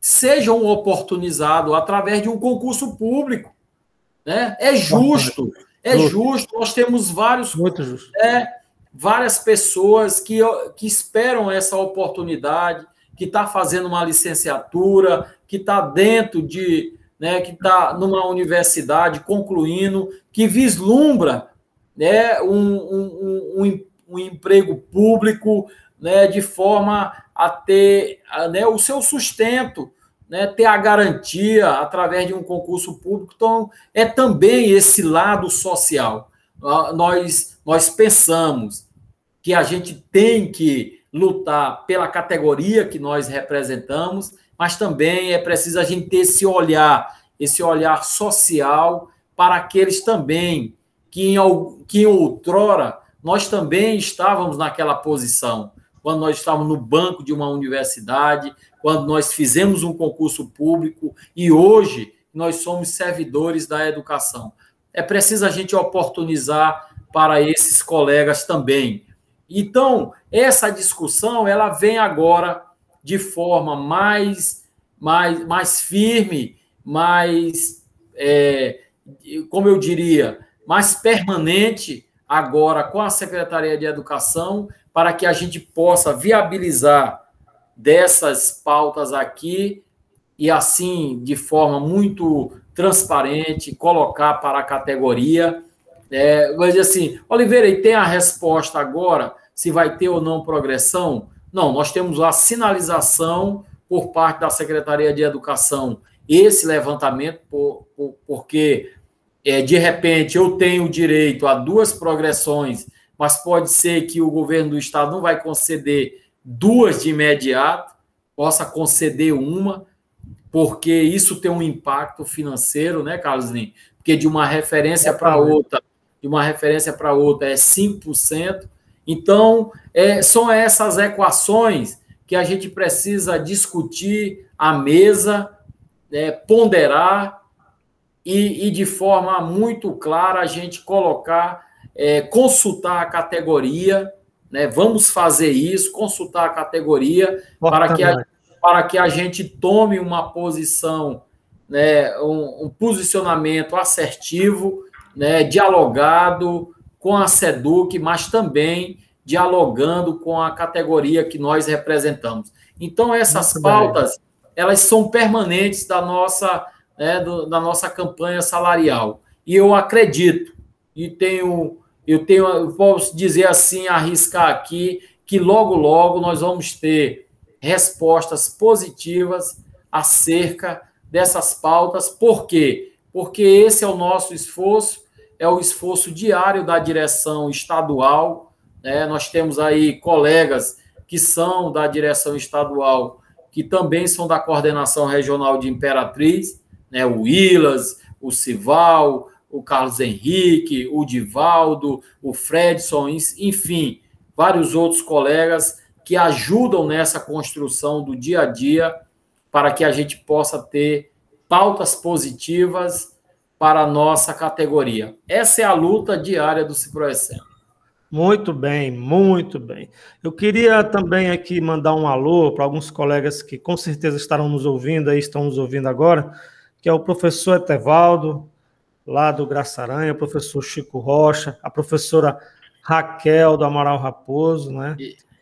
sejam oportunizados através de um concurso público. Né? É justo, é justo. Nós temos vários, é, várias pessoas que, que esperam essa oportunidade, que está fazendo uma licenciatura, que está dentro de, né, que está numa universidade concluindo, que vislumbra né, um, um, um, um emprego público né, de forma a ter né, o seu sustento, né, ter a garantia através de um concurso público. Então, é também esse lado social. nós, nós pensamos que a gente tem que lutar pela categoria que nós representamos, mas também é preciso a gente ter esse olhar, esse olhar social para aqueles também que em, que em outrora nós também estávamos naquela posição, quando nós estávamos no banco de uma universidade, quando nós fizemos um concurso público e hoje nós somos servidores da educação. É preciso a gente oportunizar para esses colegas também. Então, essa discussão ela vem agora de forma mais, mais, mais firme, mais, é, como eu diria, mais permanente agora com a Secretaria de Educação, para que a gente possa viabilizar dessas pautas aqui e assim, de forma muito transparente, colocar para a categoria. É, mas assim, Oliveira, e tem a resposta agora se vai ter ou não progressão? Não, nós temos a sinalização por parte da Secretaria de Educação, esse levantamento, por, por, porque é, de repente eu tenho direito a duas progressões, mas pode ser que o governo do estado não vai conceder duas de imediato, possa conceder uma, porque isso tem um impacto financeiro, né, Carlos Lin? Porque de uma referência para outra, de uma referência para outra é 5%. Então, é, são essas equações que a gente precisa discutir à mesa, é, ponderar e, e, de forma muito clara a gente colocar, é, consultar a categoria, né? Vamos fazer isso, consultar a categoria para que a, para que a gente tome uma posição, né, um, um posicionamento assertivo, né, dialogado com a SEDUC, mas também dialogando com a categoria que nós representamos. Então, essas Muito pautas, bem. elas são permanentes da nossa, né, do, da nossa campanha salarial. E eu acredito, e tenho, eu tenho, eu posso dizer assim, arriscar aqui, que logo, logo nós vamos ter respostas positivas acerca dessas pautas. Por quê? Porque esse é o nosso esforço, é o esforço diário da direção estadual. Né? Nós temos aí colegas que são da direção estadual, que também são da coordenação regional de Imperatriz, né? o Ilas, o Cival, o Carlos Henrique, o Divaldo, o Fredson, enfim, vários outros colegas que ajudam nessa construção do dia a dia para que a gente possa ter pautas positivas para a nossa categoria. Essa é a luta diária do Ciproecem. Muito bem, muito bem. Eu queria também aqui mandar um alô para alguns colegas que com certeza estarão nos ouvindo aí, estão nos ouvindo agora, que é o professor Etevaldo, lá do Graça Aranha, o professor Chico Rocha, a professora Raquel do Amaral Raposo, né?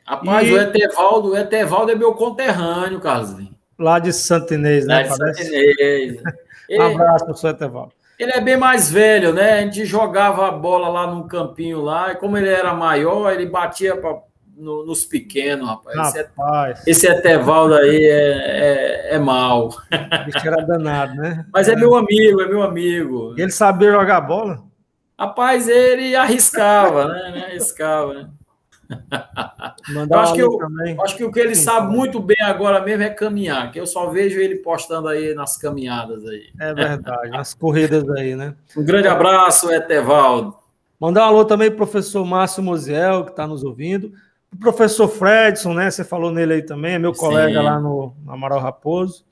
Rapaz, e... o Etevaldo, o Etevaldo é meu conterrâneo, Carlos. Lá de Santo Inês, né? Lá de Santo Inês. <laughs> um abraço para seu Etevaldo. Ele é bem mais velho, né? A gente jogava a bola lá num campinho lá, e como ele era maior, ele batia pra, no, nos pequenos, rapaz. rapaz. Esse, esse Etevaldo aí é, é, é mal. Bicho era danado, né? Mas é, é meu amigo, é meu amigo. E ele sabia jogar bola? Rapaz, ele arriscava, né? Arriscava, né? eu acho, que eu, acho que o que ele sabe muito bem agora mesmo é caminhar, que eu só vejo ele postando aí nas caminhadas aí. É verdade, nas corridas aí, né? Um grande abraço, Etevaldo. Mandar um alô também para professor Márcio Mosiel, que está nos ouvindo. O professor Fredson, né? Você falou nele aí também, é meu Sim. colega lá no, no Amaral Raposo.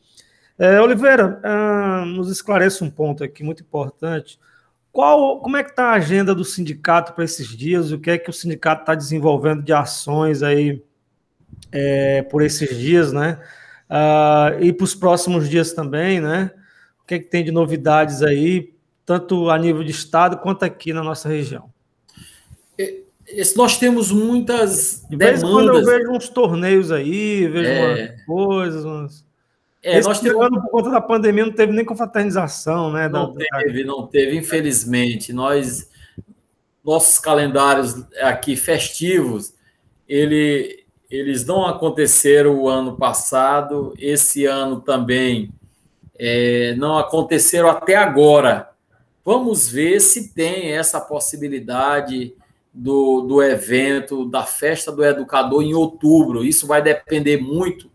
É, Oliveira, ah, nos esclareça um ponto aqui muito importante. Qual, como é que está a agenda do sindicato para esses dias? O que é que o sindicato está desenvolvendo de ações aí é, por esses dias, né? Uh, e para os próximos dias também, né? O que é que tem de novidades aí, tanto a nível de estado quanto aqui na nossa região? Nós temos muitas de vez demandas. quando eu vejo uns torneios aí, vejo é... umas coisas, umas... É, Esse nós temos... ano, por conta da pandemia, não teve nem confraternização, né? Não da... teve, não teve, infelizmente. Nós, nossos calendários aqui festivos, ele, eles não aconteceram o ano passado, esse ano também é, não aconteceram até agora. vamos ver se tem essa possibilidade do, do evento, da festa do educador em outubro. Isso vai depender muito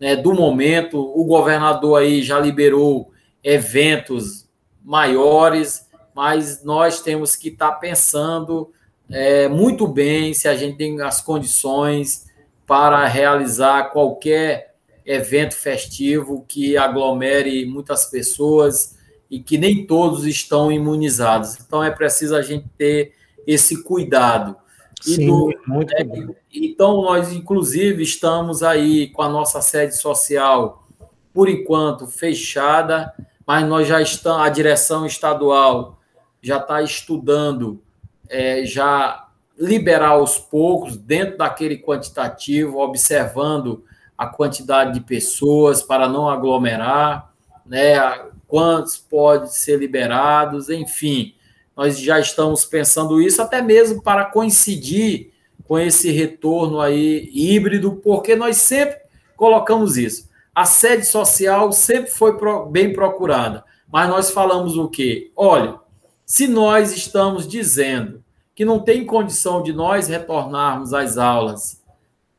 né, do momento. O governador aí já liberou eventos maiores, mas nós temos que estar tá pensando é, muito bem se a gente tem as condições para realizar qualquer evento festivo que aglomere muitas pessoas e que nem todos estão imunizados. Então é preciso a gente ter esse cuidado. Sim, do, muito né, então, nós, inclusive, estamos aí com a nossa sede social, por enquanto, fechada, mas nós já estamos, a direção estadual já está estudando, é, já liberar aos poucos, dentro daquele quantitativo, observando a quantidade de pessoas para não aglomerar, né, quantos podem ser liberados, enfim nós já estamos pensando isso até mesmo para coincidir com esse retorno aí híbrido, porque nós sempre colocamos isso. A sede social sempre foi bem procurada, mas nós falamos o quê? Olha, se nós estamos dizendo que não tem condição de nós retornarmos às aulas,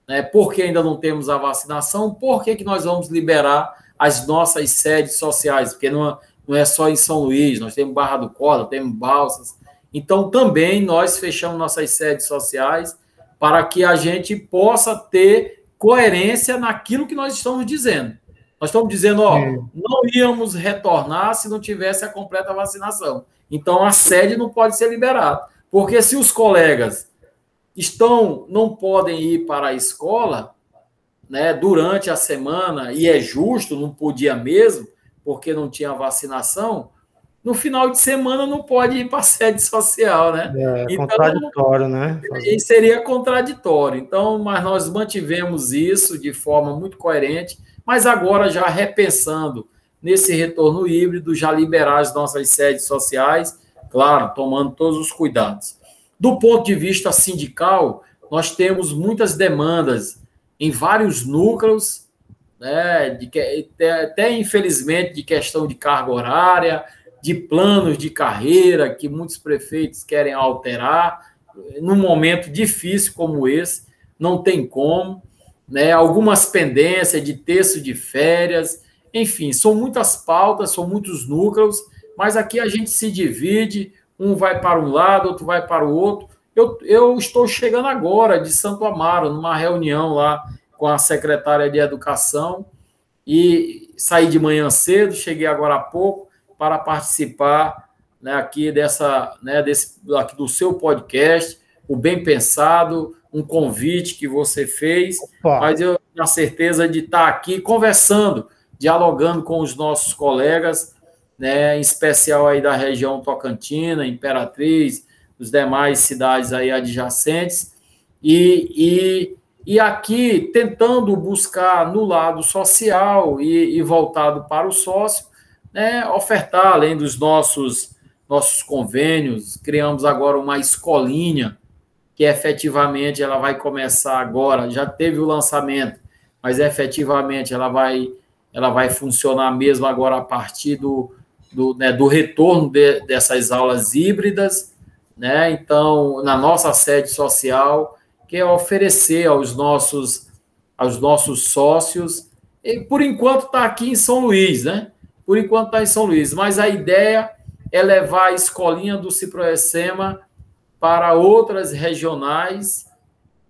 né, porque ainda não temos a vacinação, por que, que nós vamos liberar as nossas sedes sociais? Porque não, não é só em São Luís, nós temos Barra do Corda, temos Balsas. Então, também nós fechamos nossas sedes sociais para que a gente possa ter coerência naquilo que nós estamos dizendo. Nós estamos dizendo, ó, não íamos retornar se não tivesse a completa vacinação. Então, a sede não pode ser liberada. Porque se os colegas estão, não podem ir para a escola, né, durante a semana, e é justo, não podia mesmo, porque não tinha vacinação, no final de semana não pode ir para a sede social, né? É, então, contraditório, né? E seria contraditório. Então, mas nós mantivemos isso de forma muito coerente, mas agora já repensando nesse retorno híbrido, já liberar as nossas sedes sociais, claro, tomando todos os cuidados. Do ponto de vista sindical, nós temos muitas demandas em vários núcleos né, de que, até infelizmente de questão de carga horária, de planos de carreira que muitos prefeitos querem alterar num momento difícil como esse, não tem como, né? Algumas pendências de texto de férias, enfim, são muitas pautas, são muitos núcleos, mas aqui a gente se divide, um vai para um lado, outro vai para o outro. Eu, eu estou chegando agora de Santo Amaro, numa reunião lá com a secretária de Educação e saí de manhã cedo, cheguei agora há pouco para participar né, aqui dessa, né, desse, aqui do seu podcast, o Bem Pensado, um convite que você fez, Opa. mas eu tenho a certeza de estar aqui conversando, dialogando com os nossos colegas, né, em especial aí da região Tocantina, Imperatriz, os demais cidades aí adjacentes, e, e e aqui, tentando buscar no lado social e, e voltado para o sócio, né, ofertar, além dos nossos, nossos convênios, criamos agora uma escolinha, que efetivamente ela vai começar agora, já teve o lançamento, mas efetivamente ela vai, ela vai funcionar mesmo agora a partir do, do, né, do retorno de, dessas aulas híbridas, né? Então, na nossa sede social, que é oferecer aos nossos, aos nossos sócios. E, por enquanto está aqui em São Luís, né? Por enquanto está em São Luís, mas a ideia é levar a escolinha do Ciproessema para outras regionais,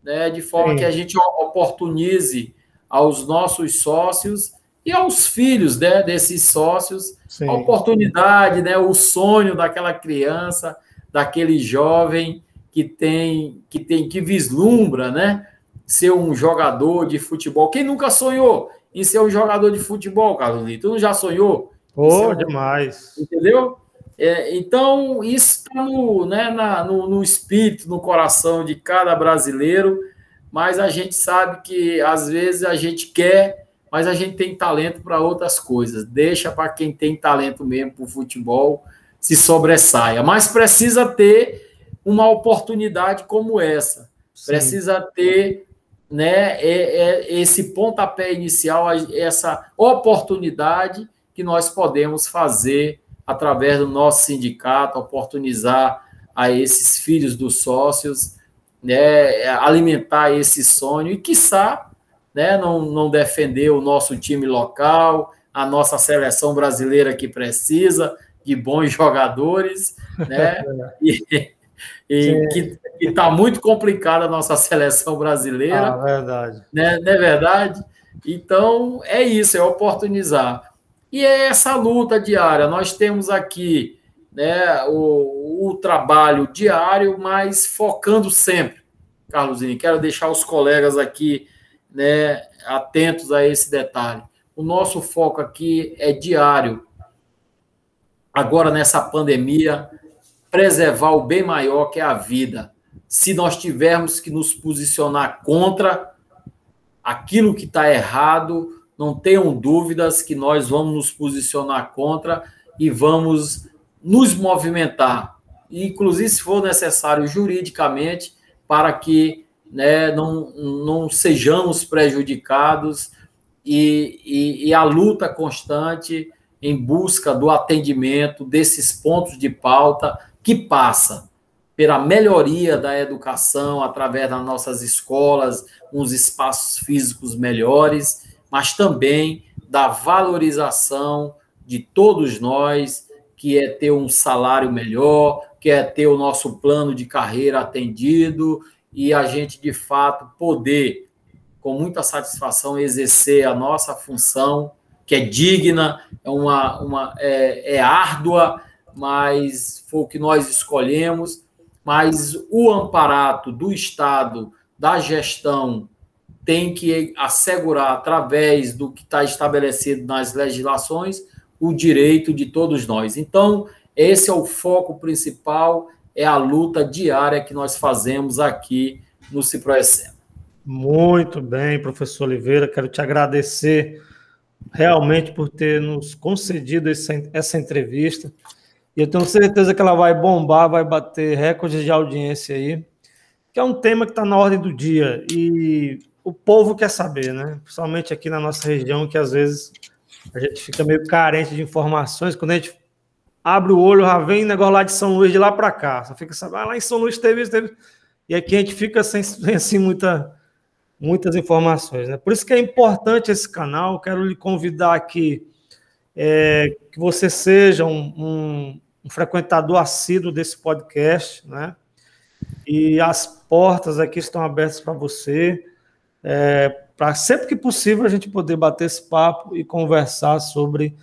né, de forma Sim. que a gente oportunize aos nossos sócios e aos filhos né, desses sócios Sim. a oportunidade, né, o sonho daquela criança, daquele jovem que tem que tem que vislumbra, né, ser um jogador de futebol. Quem nunca sonhou em ser um jogador de futebol, Carlos Lito? Tu não já sonhou? Oh, um... demais. Entendeu? É, então, isso está no, né, na, no, no espírito, no coração de cada brasileiro, mas a gente sabe que às vezes a gente quer, mas a gente tem talento para outras coisas. Deixa para quem tem talento mesmo para o futebol se sobressaia. Mas precisa ter uma oportunidade como essa. Sim. Precisa ter né, é, é esse pontapé inicial, essa oportunidade que nós podemos fazer através do nosso sindicato, oportunizar a esses filhos dos sócios, né, alimentar esse sonho e, quiçá, né, não, não defender o nosso time local, a nossa seleção brasileira que precisa de bons <laughs> jogadores, né, <laughs> e, e que está muito complicada a nossa <laughs> seleção brasileira. Ah, verdade. Né, não é verdade? Então, é isso, é oportunizar. E é essa luta diária. Nós temos aqui né, o, o trabalho diário, mas focando sempre, Carlosinho. Quero deixar os colegas aqui né, atentos a esse detalhe. O nosso foco aqui é diário. Agora, nessa pandemia, preservar o bem maior que é a vida. Se nós tivermos que nos posicionar contra aquilo que está errado, não tenham dúvidas que nós vamos nos posicionar contra e vamos nos movimentar, inclusive se for necessário juridicamente, para que né, não, não sejamos prejudicados e, e, e a luta constante em busca do atendimento desses pontos de pauta que passa pela melhoria da educação através das nossas escolas, uns espaços físicos melhores, mas também da valorização de todos nós, que é ter um salário melhor, que é ter o nosso plano de carreira atendido e a gente, de fato, poder, com muita satisfação, exercer a nossa função, que é digna, é, uma, uma, é, é árdua, mas foi o que nós escolhemos. Mas o amparato do Estado, da gestão tem que assegurar, através do que está estabelecido nas legislações, o direito de todos nós. Então, esse é o foco principal, é a luta diária que nós fazemos aqui no Ciproecem. Muito bem, professor Oliveira, quero te agradecer realmente por ter nos concedido essa, essa entrevista. E eu tenho certeza que ela vai bombar, vai bater recordes de audiência aí, que é um tema que está na ordem do dia. E o povo quer saber, né? Principalmente aqui na nossa região, que às vezes a gente fica meio carente de informações. Quando a gente abre o olho, já vem negócio lá de São Luís, de lá para cá. Só fica sabendo, ah, lá em São Luís teve isso, teve. E aqui a gente fica sem, sem assim, muita, muitas informações. Né? Por isso que é importante esse canal. Quero lhe convidar aqui é, que você seja um, um, um frequentador assíduo desse podcast, né? E as portas aqui estão abertas para você é, para sempre que possível a gente poder bater esse papo e conversar sobre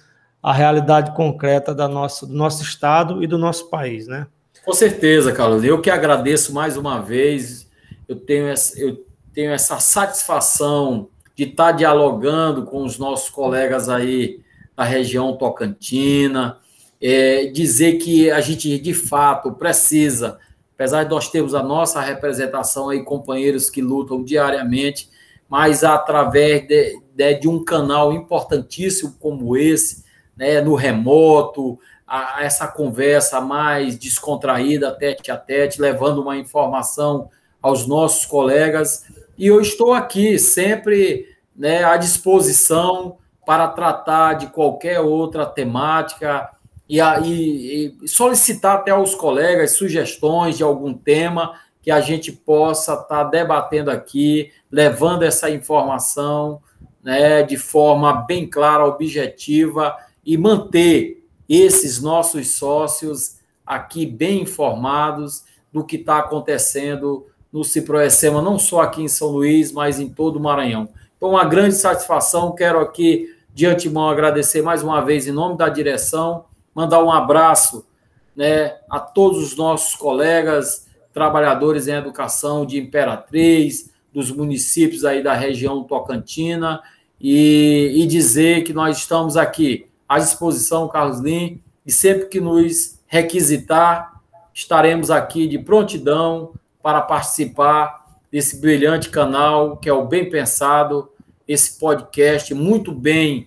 a realidade concreta da nossa, do nosso estado e do nosso país, né? Com certeza, Carlos. Eu que agradeço mais uma vez. Eu tenho essa, eu tenho essa satisfação de estar dialogando com os nossos colegas aí da região tocantina, é, dizer que a gente de fato precisa, apesar de nós termos a nossa representação aí, companheiros que lutam diariamente, mas através de, de, de um canal importantíssimo como esse, né, no remoto, a, a essa conversa mais descontraída, tete a tete, levando uma informação aos nossos colegas. E eu estou aqui sempre né, à disposição para tratar de qualquer outra temática e, e, e solicitar até aos colegas sugestões de algum tema que a gente possa estar tá debatendo aqui, levando essa informação né, de forma bem clara, objetiva e manter esses nossos sócios aqui bem informados do que está acontecendo no Ciproecema, não só aqui em São Luís, mas em todo o Maranhão. Então, uma grande satisfação. Quero aqui, de antemão, agradecer mais uma vez, em nome da direção, mandar um abraço né, a todos os nossos colegas trabalhadores em educação de Imperatriz, dos municípios aí da região Tocantina, e, e dizer que nós estamos aqui à disposição, Carlos Lim, e sempre que nos requisitar, estaremos aqui de prontidão para participar desse brilhante canal que é o Bem Pensado, esse podcast muito bem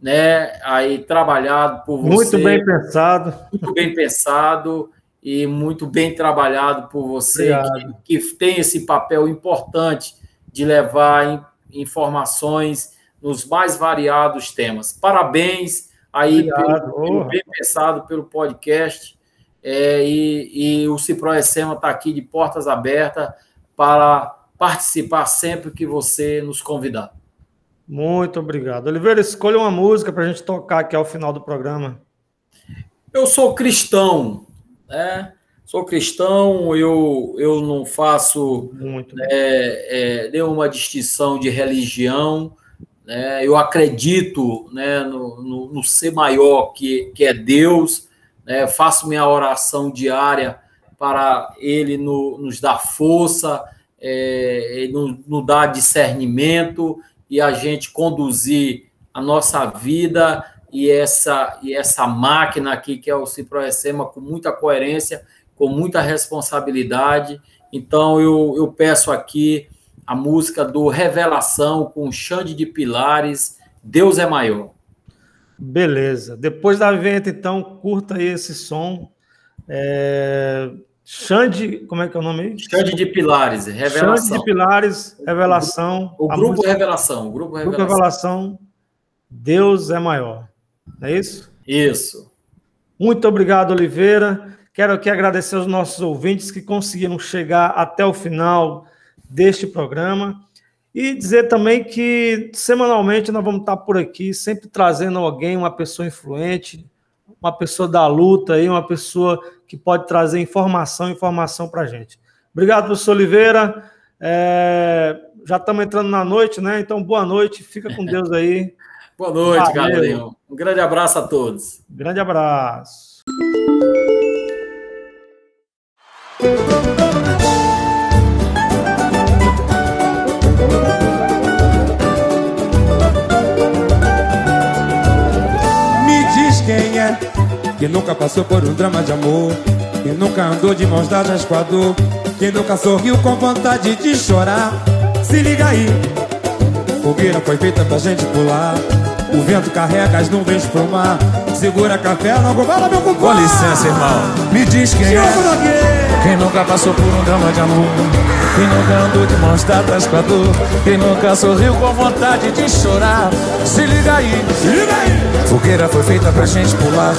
né, aí trabalhado por você. Muito bem pensado. Muito bem pensado e muito bem trabalhado por você, que, que, tem esse papel importante de levar informações nos mais variados temas. Parabéns aí pelo, pelo, bem pensado pelo podcast. É, e, e o Ciproessema está aqui de portas abertas para participar sempre que você nos convidar. Muito obrigado. Oliveira, escolha uma música para a gente tocar aqui ao final do programa. Eu sou cristão, né? Sou cristão, eu, eu não faço é, é, nenhuma distinção de religião, né? eu acredito né, no, no, no, ser maior que, que é Deus, né? faço minha oração diária para Ele no, nos dar força, é, nos no dar discernimento e a gente conduzir a nossa vida e essa, e essa máquina aqui que é o Ciproessema com muita coerência, com muita responsabilidade. Então eu, eu peço aqui a música do Revelação com Xande de Pilares, Deus é maior. Beleza. Depois da venda, então, curta aí esse som. É... Xande, como é que é o nome aí? Xande de Pilares, Revelação. Xande de Pilares, Revelação. O, grupo música... Revelação. O grupo Revelação. Grupo Revelação. Deus é maior. É isso? Isso. Muito obrigado, Oliveira. Quero aqui agradecer aos nossos ouvintes que conseguiram chegar até o final deste programa e dizer também que semanalmente nós vamos estar por aqui, sempre trazendo alguém, uma pessoa influente, uma pessoa da luta aí, uma pessoa que pode trazer informação, informação para a gente. Obrigado, professor Oliveira. É, já estamos entrando na noite, né? Então, boa noite, fica com Deus aí. <laughs> boa noite, galera. Um grande abraço a todos. Grande abraço. Me diz quem é que nunca passou por um drama de amor Que nunca andou de mãos dadas com a dor Que nunca sorriu com vontade de chorar. Se liga aí Fogueira foi feita pra gente pular. O vento carrega as nuvens pro mar. Segura café, não fala meu compadre. Com licença, irmão. Me diz quem é Quem nunca passou por um drama de amor? Quem nunca andou de mãos dadas com a dor? Quem nunca sorriu com vontade de chorar? Se liga aí, se liga aí. Fogueira foi feita pra gente pular.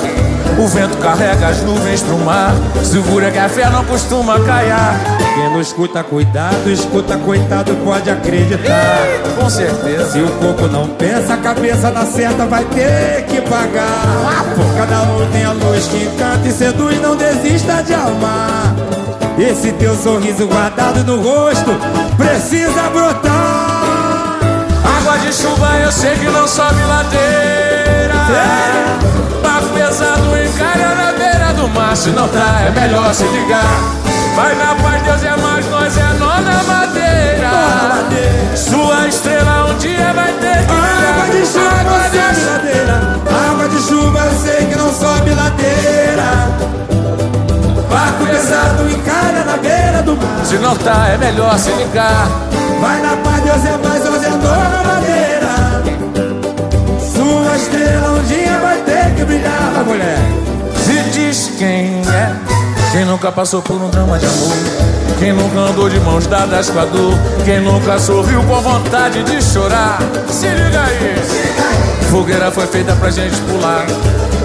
O vento carrega as nuvens pro mar. Segura que a fé não costuma caiar. Quem não escuta, cuidado Escuta, coitado, pode acreditar. Com certeza. Se o corpo não pensa, a cabeça na certa vai ter que pagar. Cada um tem a luz que encanta e seduz Não desista de amar Esse teu sorriso guardado no rosto Precisa brotar. Água de chuva eu sei que não sobe ladeira. É. Pesado encalha na beira do mar. Se não tá, é melhor se ligar. Vai na paz, Deus é mais, Se não tá, é melhor se ligar. Vai na paz, Deus é mais, nós é na madeira Sua estrela um dia vai ter que brilhar, mulher. Se diz quem é, quem nunca passou por um drama de amor. Quem nunca andou de mãos dadas com a dor. Quem nunca sorriu com vontade de chorar. Se liga aí Fogueira foi feita pra gente pular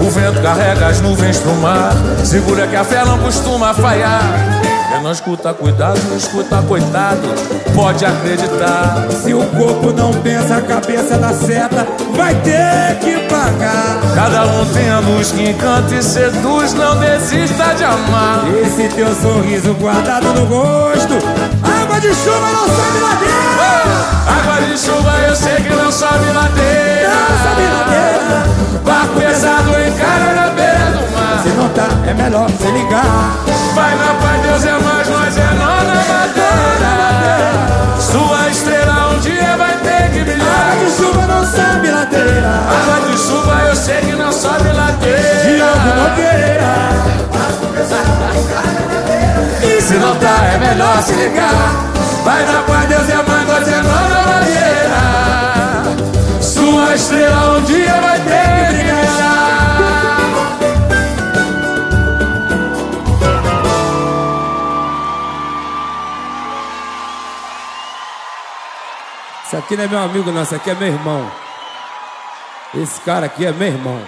O vento carrega as nuvens pro mar Segura que a fé não costuma falhar não escuta, cuidado, não escuta, coitado. Pode acreditar. Se o corpo não pensa, a cabeça dá seta, vai ter que pagar. Cada um tem a luz que encanta e seduz, não desista de amar. Esse teu sorriso guardado no rosto, de chuva não sobe ladeira. Oh, água de chuva eu sei que não sobe ladeira. Não sobe ladeira. Barco pesado encara na tá, é melhor se ligar. Vai na paz, Deus é mais, nós é nó na madeira. Sua estrela um dia vai ter que brilhar. Água de chuva não sobe ladeira. Água de chuva eu sei que não sobe ladeira. Diogo Nogueira. E se não tá, é melhor se ligar. Vai na paz, Deus é mais, nós é nó na madeira. Sua estrela um dia vai ter que brilhar. Esse aqui não é meu amigo, não. Esse aqui é meu irmão. Esse cara aqui é meu irmão.